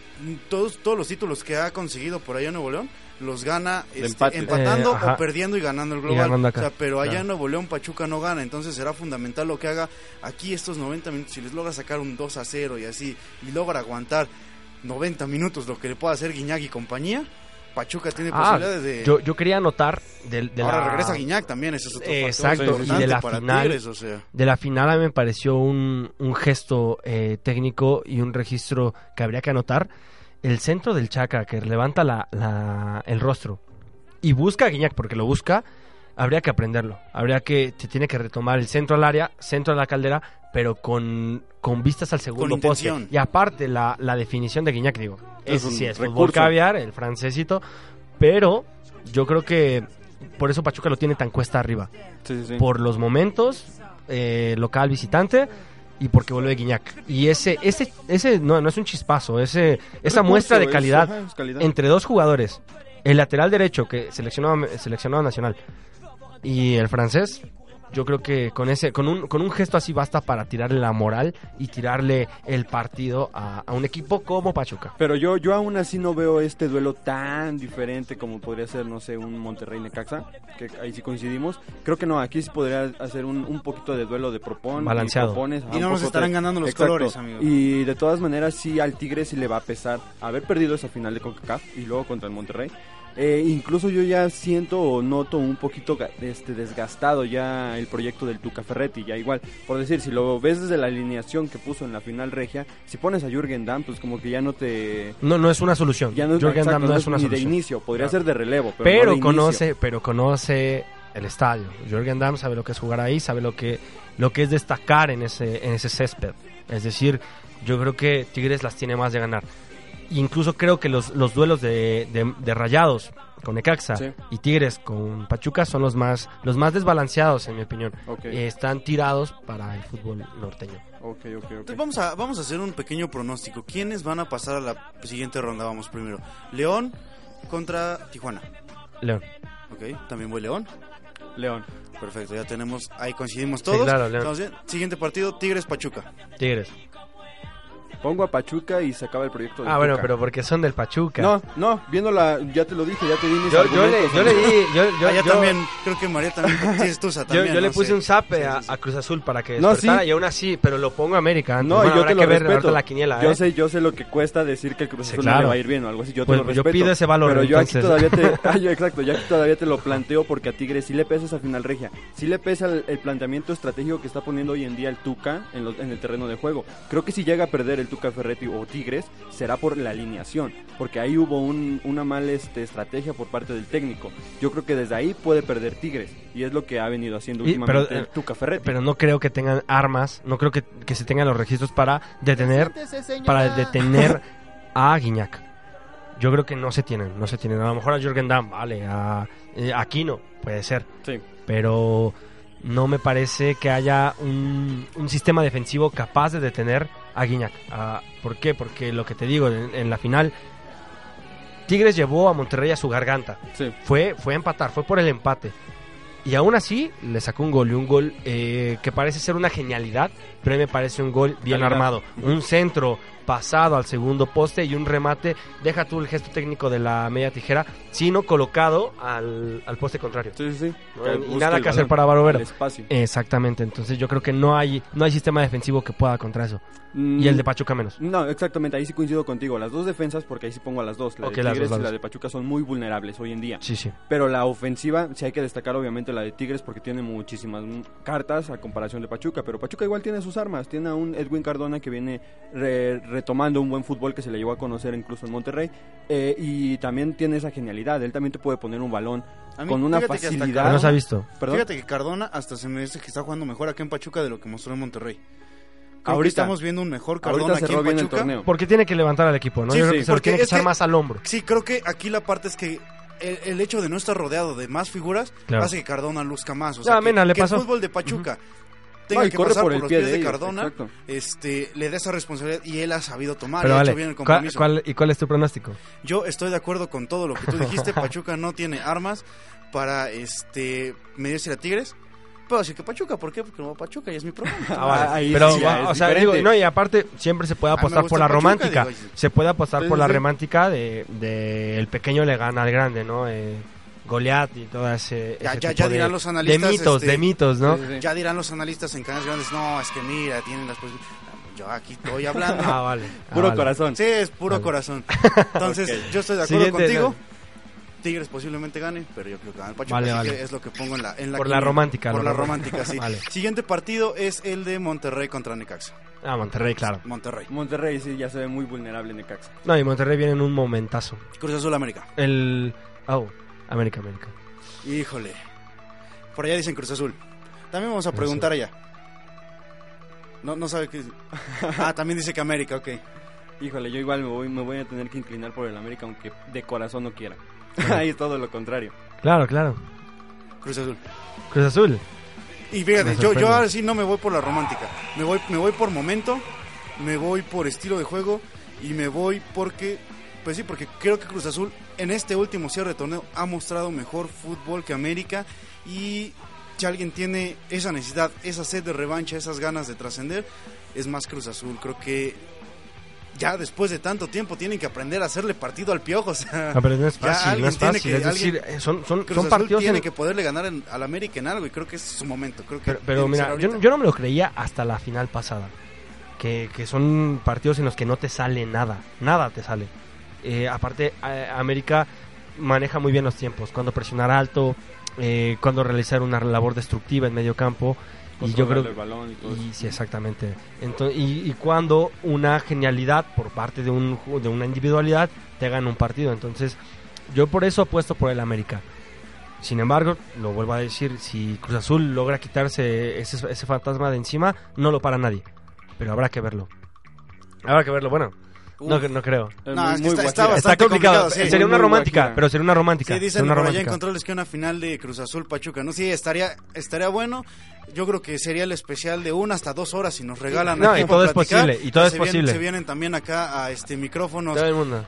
Todos, todos los títulos que ha conseguido por allá en Nuevo León los gana este, empatando Eh, o perdiendo y ganando el global. ganando acá. O sea, pero allá Claro. en Nuevo León Pachuca no gana, entonces será fundamental lo que haga aquí estos 90 minutos. Si les logra sacar un 2 a 0 y así, y logra aguantar 90 minutos lo que le pueda hacer Guiñac y compañía, Pachuca tiene Ah, posibilidades de... yo, yo quería anotar de Ahora la- regresa Guiñac también, ese es otro factor Exacto, y de la final, Tigres, o sea. de la final a mí me pareció un, un gesto eh, técnico y un registro que habría que anotar. El centro del Chaca que levanta la, la- el rostro y busca a Guiñac porque lo busca, habría que aprenderlo. Habría que, se tiene que retomar el centro al área, centro a la caldera, pero con, con vistas al segundo poste. Y aparte la, la definición de Guiñac, digo, Es un sí es fútbol recurso. caviar, el francesito, pero yo creo que por eso Pachuca lo tiene tan cuesta arriba Sí, sí, sí. por los momentos, eh, local visitante y porque vuelve Guiñac. Y ese, ese, ese no, no es un chispazo, ese, esa muestra de calidad, entre dos jugadores, el lateral derecho que seleccionó, seleccionado nacional y el francés, yo creo que con ese con un, con un gesto así basta para tirarle la moral y tirarle el partido a, un equipo como Pachuca. Pero yo yo aún así no veo este duelo tan diferente como podría ser, no sé, un Monterrey Necaxa, que ahí sí coincidimos. Creo que no, aquí sí podría hacer un, un poquito de duelo de propon balanceado. Y, no nos estarán ganando los colores, amigos. Y de todas maneras sí al Tigre sí le va a pesar haber perdido esa final de CONCACAF y luego contra el Monterrey eh, incluso yo ya siento o noto un poquito este, desgastado ya el proyecto del Tuca Ferretti, ya igual, por decir, si lo ves desde la alineación que puso en la final regia, si pones a Jürgen Damm, pues como que ya no te... No, no es una solución. Ya no, Jürgen Damm no, es una solución. de inicio, podría ser de relevo, pero, conoce, pero conoce el estadio. Jürgen Damm sabe lo que es jugar ahí, sabe lo que, lo que es destacar en ese, en ese césped. Es decir, yo creo que Tigres las tiene más de ganar. Incluso creo que los, los duelos de, de, Rayados con Necaxa y Tigres con Pachuca son los más los más desbalanceados en mi opinión. están tirados para el fútbol norteño. Entonces vamos a vamos a hacer un pequeño pronóstico. ¿Quiénes van a pasar a la siguiente ronda? Vamos primero. León contra Tijuana. León. Ok, también voy León. León. Perfecto, ya tenemos, ahí coincidimos todos. Entonces, siguiente partido, Tigres Pachuca. Tigres. Pongo a Pachuca y se acaba el proyecto. ah, bueno, pero porque son del Pachuca. No, no, viéndola, ya te lo dije, ya te di mis yo, yo le, yo le di, yo, yo, ah, también, creo que María también, sí, también. Yo, le puse un zape a, Cruz Azul para que despertara no, sí. y aún así, pero lo pongo a América. No, yo te lo que respeto. la quiniela, Yo ¿eh? sé, yo sé lo que cuesta decir que el Cruz Azul no le va a ir bien o algo así, yo te pues lo respeto. Yo pido ese valor, Pero yo aquí todavía te, ah, exacto, yo aquí todavía te lo planteo porque a Tigres sí le pesa esa final regia, sí le pesa el, planteamiento estratégico que está poniendo hoy en día el Tuca en, en el terreno de juego. Creo que si llega a perder el Tuca Ferretti o Tigres será por la alineación, porque ahí hubo una mala este, estrategia por parte del técnico. Yo creo que desde ahí puede perder Tigres, y es lo que ha venido haciendo últimamente pero, el eh, Tuca Ferretti. Pero no creo que tengan armas, no creo que, se tengan los registros para detener, para detener a Guiñac. Yo creo que no se tienen, no se tienen. A lo mejor a Jürgen Damm, vale, a, eh, Aquino, puede ser. Sí. Pero no me parece que haya un, un sistema defensivo capaz de detener a Guiñac. ¿Por qué? Porque lo que te digo, en, la final, Tigres llevó a Monterrey a su garganta. Fue, fue a empatar, fue por el empate. Y aún así le sacó un gol y un gol eh, que parece ser una genialidad, pero a mí me parece un gol bien armado. Un centro pasado al segundo poste y un remate, deja tú el gesto técnico de la media tijera, sino colocado al, poste contrario. Sí, sí, y nada que hacer para Barovero. Exactamente, entonces yo creo que no hay, no hay sistema defensivo que pueda contra eso. Y el de Pachuca menos. No, exactamente, ahí sí coincido contigo. Las dos defensas, porque ahí sí pongo a las dos. La de Tigres y la de Pachuca son muy vulnerables hoy en día. Sí, sí. Pero la ofensiva, sí hay que destacar obviamente la de Tigres porque tiene muchísimas cartas a comparación de Pachuca. Pero Pachuca igual tiene sus armas. Tiene a un Edwin Cardona que viene retomando un buen fútbol que se le llevó a conocer incluso en Monterrey. Eh, y también tiene esa genialidad. Él también te puede poner un balón con una facilidad. No se ha visto. Fíjate que Cardona hasta se me dice que está jugando mejor aquí en Pachuca de lo que mostró en Monterrey. Ahorita estamos viendo un mejor Cardona aquí en Pachuca. Porque tiene que levantar al equipo, ¿no? porque tiene que echar más al hombro. Sí, creo que aquí la parte es que el, hecho de no estar rodeado de más figuras hace que Cardona luzca más. O sea, que, le el fútbol de Pachuca tenga que pasar por, el los pie pies de, Cardona, este, le da esa responsabilidad y él ha sabido tomar y ha hecho bien el compromiso. ¿Y cuál es tu pronóstico? Yo estoy de acuerdo con todo lo que tú dijiste. Pachuca no tiene armas para este medirse a Tigres. Puedo decir que Pachuca, ¿por qué? Porque no Pachuca y es mi problema. Ah, pero, o sea, digo, no, y aparte siempre se puede apostar por la romántica. se puede apostar por la romántica de, de, el pequeño le gana al grande, ¿no? Eh, Goliath y todo ese, ya, ya, dirán de, los analistas, de mitos, de este, mitos, ¿no? Ya dirán los analistas en canales grandes, no, es que mira, tienen las yo aquí estoy hablando. ah, vale. Ah, puro corazón. Sí, es puro corazón. Entonces, yo estoy de acuerdo contigo. Tigres posiblemente gane, pero yo creo que gana el Pachuca, vale, vale. es lo que pongo en la, en la Por la romántica. Por la romántica, sí. Siguiente partido es el de Monterrey contra Necaxa. Ah, Monterrey, claro. Monterrey. Monterrey sí, ya se ve muy vulnerable Necaxa. No, y Monterrey viene en un momentazo. Cruz Azul América. El... Oh, América, América. Híjole. Por allá dicen Cruz Azul. También vamos a preguntar allá. No, no sabe qué. Ah, también dice que América, ok. Híjole, yo igual me voy, me voy a tener que inclinar por el América, aunque de corazón no quiera. Ahí es todo lo contrario. Claro, claro. Cruz Azul. Cruz Azul. Y fíjate, yo, yo ahora sí no me voy por la romántica. Me voy, me voy por momento, me voy por estilo de juego y me voy porque, pues sí, porque creo que Cruz Azul en este último cierre de torneo ha mostrado mejor fútbol que América y si alguien tiene esa necesidad, esa sed de revancha, esas ganas de trascender, es más Cruz Azul. Creo que ya después de tanto tiempo tienen que aprender a hacerle partido al piojo. O sea, no, pero no es fácil, no es fácil. es decir, son, son, Cruz son partidos. Tiene que poderle ganar al América en algo y creo que es su momento. Creo que pero, mira, yo, yo, no me lo creía hasta la final pasada. Que, que, son partidos en los que no te sale nada. Nada te sale. Eh, aparte, América maneja muy bien los tiempos. Cuando presionar alto, eh, cuando realizar una labor destructiva en medio campo y yo creo y, sí exactamente. Entonces, y, cuando una genialidad por parte de un de una individualidad te gana un partido. Entonces yo por eso apuesto por el América. Sin embargo lo vuelvo a decir si Cruz Azul logra quitarse ese, ese fantasma de encima no lo para nadie. Pero habrá que verlo. Habrá que verlo. Bueno no, no creo. No, está, complicado. sería una romántica, pero sería una romántica. Sí, dicen una por allá en controles que una final de Cruz Azul Pachuca, ¿no? Sí, estaría, estaría bueno. Yo creo que sería el especial de una hasta dos horas si nos regalan. No, y todo es posible, y todo es posible. se vienen también acá a este micrófonos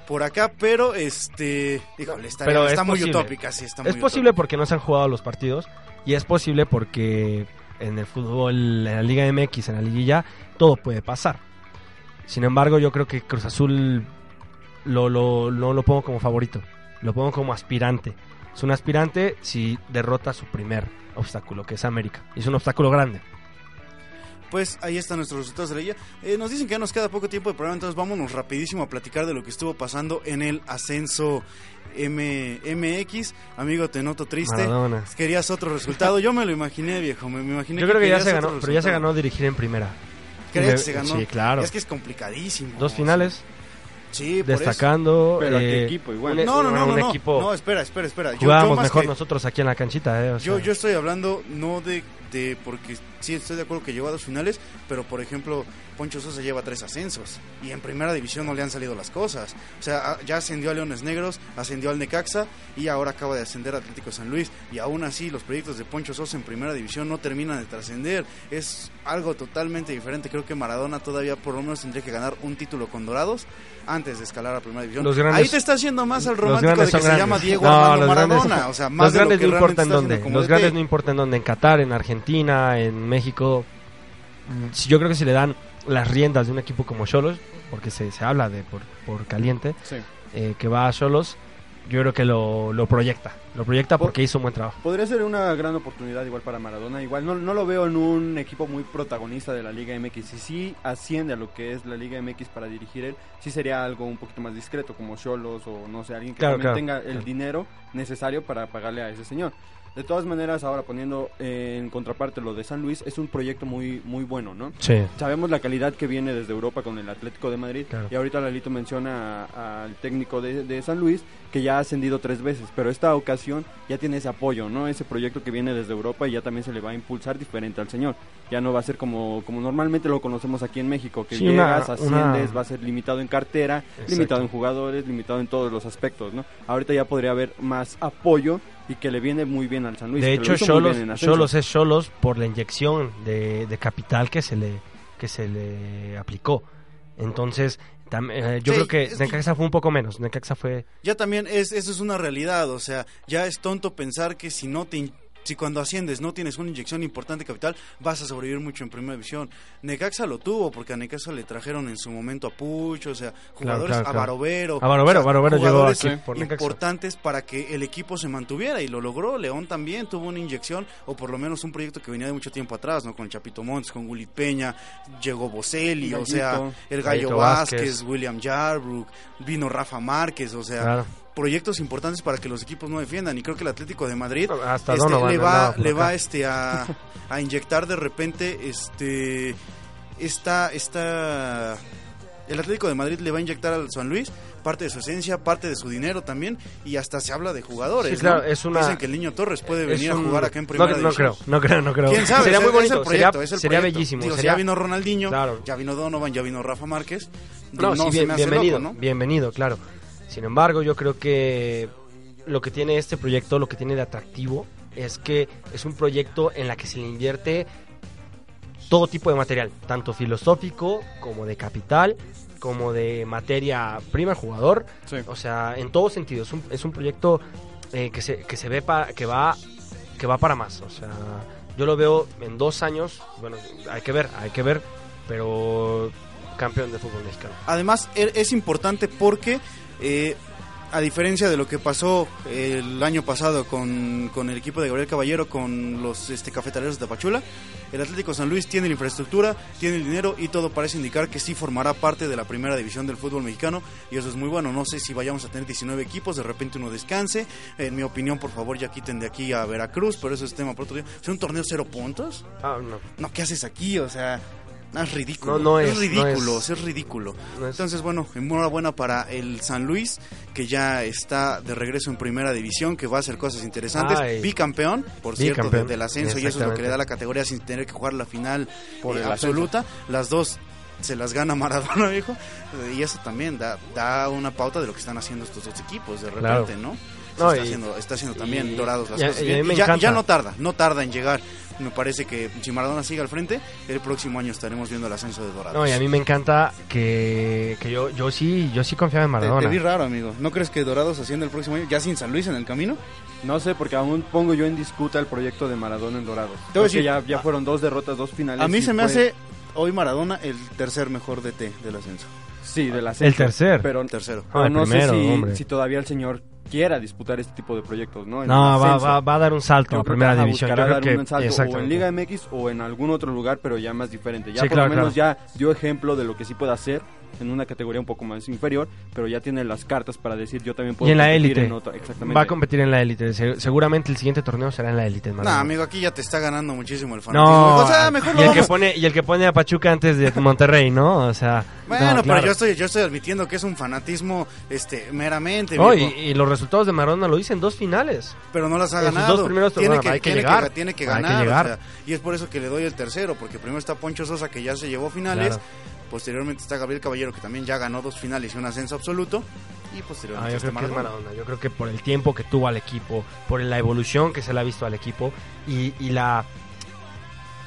por acá, pero este, híjole, estaría, está muy utópica, sí, está muy Es posible porque no se han jugado los partidos y es posible porque en el fútbol, en la Liga MX, en la liguilla, todo puede pasar. Sin embargo, yo creo que Cruz Azul lo, lo, no lo pongo como favorito, lo pongo como aspirante. Es un aspirante si derrota su primer obstáculo, que es América. Y es un obstáculo grande. Pues ahí están nuestros resultados de la liga. Eh, nos dicen que ya nos queda poco tiempo de programa, entonces vámonos rapidísimo a platicar de lo que estuvo pasando en el ascenso M MX. Amigo, te noto triste. Querías otro resultado. Yo me lo imaginé, viejo. Me, imaginé Yo creo que ya se ganó, pero ya se ganó dirigir en primera. ¿Crees que se ganó? Sí, claro. Es que es complicadísimo. Dos finales. Sí, destacando. Pero eh, equipo igual. no, no, no, un no, equipo. No, espera, espera, espera. Jugábamos mejor nosotros aquí en la canchita, eh, yo, yo estoy hablando no de, de porque sí estoy de acuerdo que llegó a dos finales, pero por ejemplo, Poncho Sosa lleva tres ascensos y en primera división no le han salido las cosas. O sea, ya ascendió a Leones Negros, ascendió al Necaxa y ahora acaba de ascender a Atlético San Luis. Y aún así, los proyectos de Poncho Sosa en primera división no terminan de trascender. Es algo totalmente diferente. Creo que Maradona todavía por lo menos tendría que ganar un título con Dorados antes de escalar a primera división. Ahí te está haciendo más al romántico de que se llama Diego Armando Maradona. o sea, más los grandes no importan dónde. Los grandes no importan dónde. En Qatar, en Argentina, en México. Yo creo que si le dan las riendas de un equipo como Cholos, porque se, se habla de por, por caliente, eh, que va a Cholos, yo creo que lo, lo proyecta. Lo proyecta porque hizo un buen trabajo. Podría ser una gran oportunidad igual para Maradona. Igual no, no lo veo en un equipo muy protagonista de la Liga MX. Si sí asciende a lo que es la Liga MX para dirigir él, sí sería algo un poquito más discreto, como Cholos o no sé, alguien que también tenga el dinero necesario para pagarle a ese señor. De todas maneras, ahora poniendo en contraparte lo de San Luis, es un proyecto muy muy bueno, ¿no? Sí. Sabemos la calidad que viene desde Europa con el Atlético de Madrid. Y ahorita Lalito menciona al técnico de, de, San Luis que ya ha ascendido tres veces, pero esta ocasión ya tiene ese apoyo, ¿no? Ese proyecto que viene desde Europa y ya también se le va a impulsar diferente al señor. Ya no va a ser como, como normalmente lo conocemos aquí en México, que llegas, asciendes, va a ser limitado en cartera, limitado en jugadores, limitado en todos los aspectos, ¿no? Ahorita ya podría haber más apoyo y que le viene muy bien al San Luis. De hecho, Cholos, es Cholos por la inyección de, de, capital que se le que se le aplicó. Entonces, eh, yo creo que Necaxa fue un poco menos. Necaxa fue. Ya también es, eso es una realidad. O sea, ya es tonto pensar que si no te si cuando asciendes no tienes una inyección importante de capital, vas a sobrevivir mucho en primera división. Necaxa lo tuvo, porque a Necaxa le trajeron en su momento a Pucho, o sea, jugadores a Barovero. A Barovero, llegó aquí importantes para que el equipo se mantuviera y lo logró. León también tuvo una inyección, o por lo menos un proyecto que venía de mucho tiempo atrás, ¿no? Con Chapito Montes, con Willy Peña, llegó Boselli, o sea, el Gallo Vázquez, William Jarbrook, vino Rafa Márquez, o sea proyectos importantes para que los equipos no defiendan y creo que el Atlético de Madrid este, le va le va este a, a, inyectar de repente este esta esta el Atlético de Madrid le va a inyectar al San Luis parte de su esencia, parte de su dinero también, y hasta se habla de jugadores. claro, es una, Dicen que el niño Torres puede venir a jugar acá en primera no, no creo, no creo, no creo. ¿Quién sabe? Sería muy bonito, sería, sería bellísimo. Ya vino Ronaldinho, ya vino Donovan, ya vino Rafa Márquez. No, sí, bienvenido, ¿no? bienvenido, claro. Sin embargo, yo creo que lo que tiene este proyecto, lo que tiene de atractivo, es que es un proyecto en la que se le invierte todo tipo de material, tanto filosófico como de capital, como de materia prima jugador. O sea, en todo sentido, es un, es un proyecto eh, que, se, que se ve para, que va que va para más. O sea, yo lo veo en dos años, bueno, hay que ver, hay que ver, pero campeón de fútbol mexicano. Además, e, es importante porque eh, a diferencia de lo que pasó el año pasado con, el equipo de Gabriel Caballero, con los este, cafetaleros de Pachula, el Atlético San Luis tiene la infraestructura, tiene el dinero y todo parece indicar que sí formará parte de la primera división del fútbol mexicano y eso es muy bueno. No sé si vayamos a tener 19 equipos, de repente uno descanse. En mi opinión, por favor, ya quiten de aquí a Veracruz, pero eso es tema para otro día. ¿Es un torneo cero puntos? Ah, no. No, ¿qué haces aquí? O sea, es ridículo. No, es, ridículo, es, ridículo. Entonces, bueno, enhorabuena para el San Luis, que ya está de regreso en primera división, que va a hacer cosas interesantes. Bicampeón, por cierto, del ascenso, y eso es lo que le da la categoría sin tener que jugar la final por eh, absoluta. Las dos se las gana Maradona, viejo. Y eso también da, da una pauta de lo que están haciendo estos dos equipos de repente, ¿no? Está, haciendo, está haciendo también Dorados las cosas. ya, ya, no tarda, no tarda en llegar me parece que si Maradona sigue al frente, el próximo año estaremos viendo el ascenso de Dorados. No, y a mí me encanta que, que yo, yo sí yo sí confiaba en Maradona. Te, vi raro, amigo. ¿No crees que Dorados haciendo el próximo año, ya sin San Luis en el camino? No sé, porque aún pongo yo en disputa el proyecto de Maradona en Dorados. Te ya, ya fueron dos derrotas, dos finales. A mí se me hace hoy Maradona el tercer mejor DT del ascenso. Sí, del ascenso. El tercer. Pero, tercero. Ah, no sé si, si, todavía el señor quiera disputar este tipo de proyectos, ¿no? no, va, va, va, a dar un salto a primera división. Yo creo que, un salto o en Liga MX o en algún otro lugar, pero ya más diferente. Ya por lo menos ya dio ejemplo de lo que sí puede hacer en una categoría un poco más inferior, pero ya tiene las cartas para decir yo también puedo y en la élite. Va a competir en la élite. seguramente el siguiente torneo será en la élite. No, amigo, aquí ya te está ganando muchísimo el fanatismo. o sea, mejor y, el que pone, y el que pone a Pachuca antes de Monterrey, ¿no? O sea, bueno, pero yo estoy yo estoy admitiendo que es un fanatismo este meramente. y, los resultados de Marona lo dicen dos finales. Pero no las ha ganado. Dos primeros tiene que, hay que llegar. tiene que ganar. y es por eso que le doy el tercero, porque primero está Poncho Sosa que ya se llevó finales. Posteriormente está Gabriel Caballero, que también ya ganó dos finales y un ascenso absoluto. Y posteriormente ah, yo creo que es Yo creo que por el tiempo que tuvo al equipo, por la evolución que se le ha visto al equipo y, la,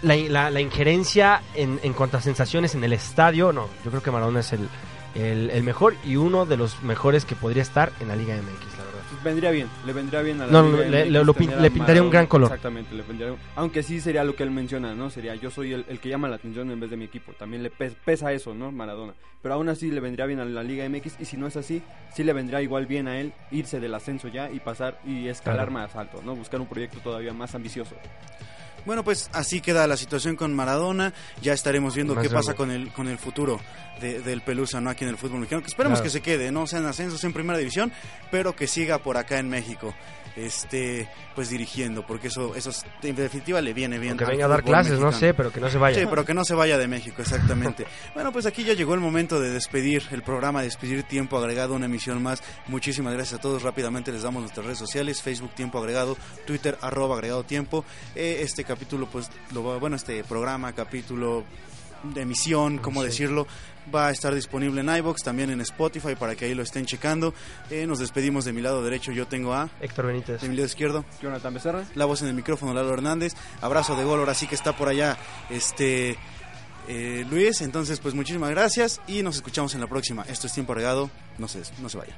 la, injerencia en, en cuanto a sensaciones en el estadio, no, yo creo que Maradona es el, el, mejor y uno de los mejores que podría estar en la Liga MX, la verdad. Vendría bien, le vendría bien a la No, le, le, pintaría un gran color. Exactamente, le vendría, aunque sí sería lo que él menciona, ¿no? Sería yo soy el, que llama la atención en vez de mi equipo. También le pesa eso, ¿no? Maradona. Pero aún así le vendría bien a la Liga MX y si no es así, sí le vendría igual bien a él irse del ascenso ya y pasar y escalar más alto, ¿no? Buscar un proyecto todavía más ambicioso. Bueno, pues así queda la situación con Maradona. Ya estaremos viendo qué pasa con el, con el futuro del Pelusa, ¿no? Aquí en el fútbol mexicano. Que esperemos que se quede, no sea en ascensos en primera división, pero que siga por acá en México este pues dirigiendo porque eso eso en definitiva le viene bien que venga a dar clases no sé pero que no se vaya. Sí pero que no se vaya de México exactamente. Bueno pues aquí ya llegó el momento de despedir el programa despedir tiempo agregado una emisión más. Muchísimas gracias a todos. Rápidamente les damos nuestras redes sociales Facebook tiempo agregado Twitter arroba agregado tiempo. Eh, este capítulo pues lo bueno este programa capítulo de emisión, cómo decirlo, va a estar disponible en iBox, también en Spotify para que ahí lo estén checando. Eh, nos despedimos de mi lado derecho, yo tengo a Héctor Benítez. De mi lado izquierdo, Jonathan Becerra. La voz en el micrófono, Lalo Hernández. Abrazo de gol, ahora sí que está por allá este eh, Luis. Entonces, pues muchísimas gracias y nos escuchamos en la próxima. Esto es Tiempo Regado, no se, no se vaya.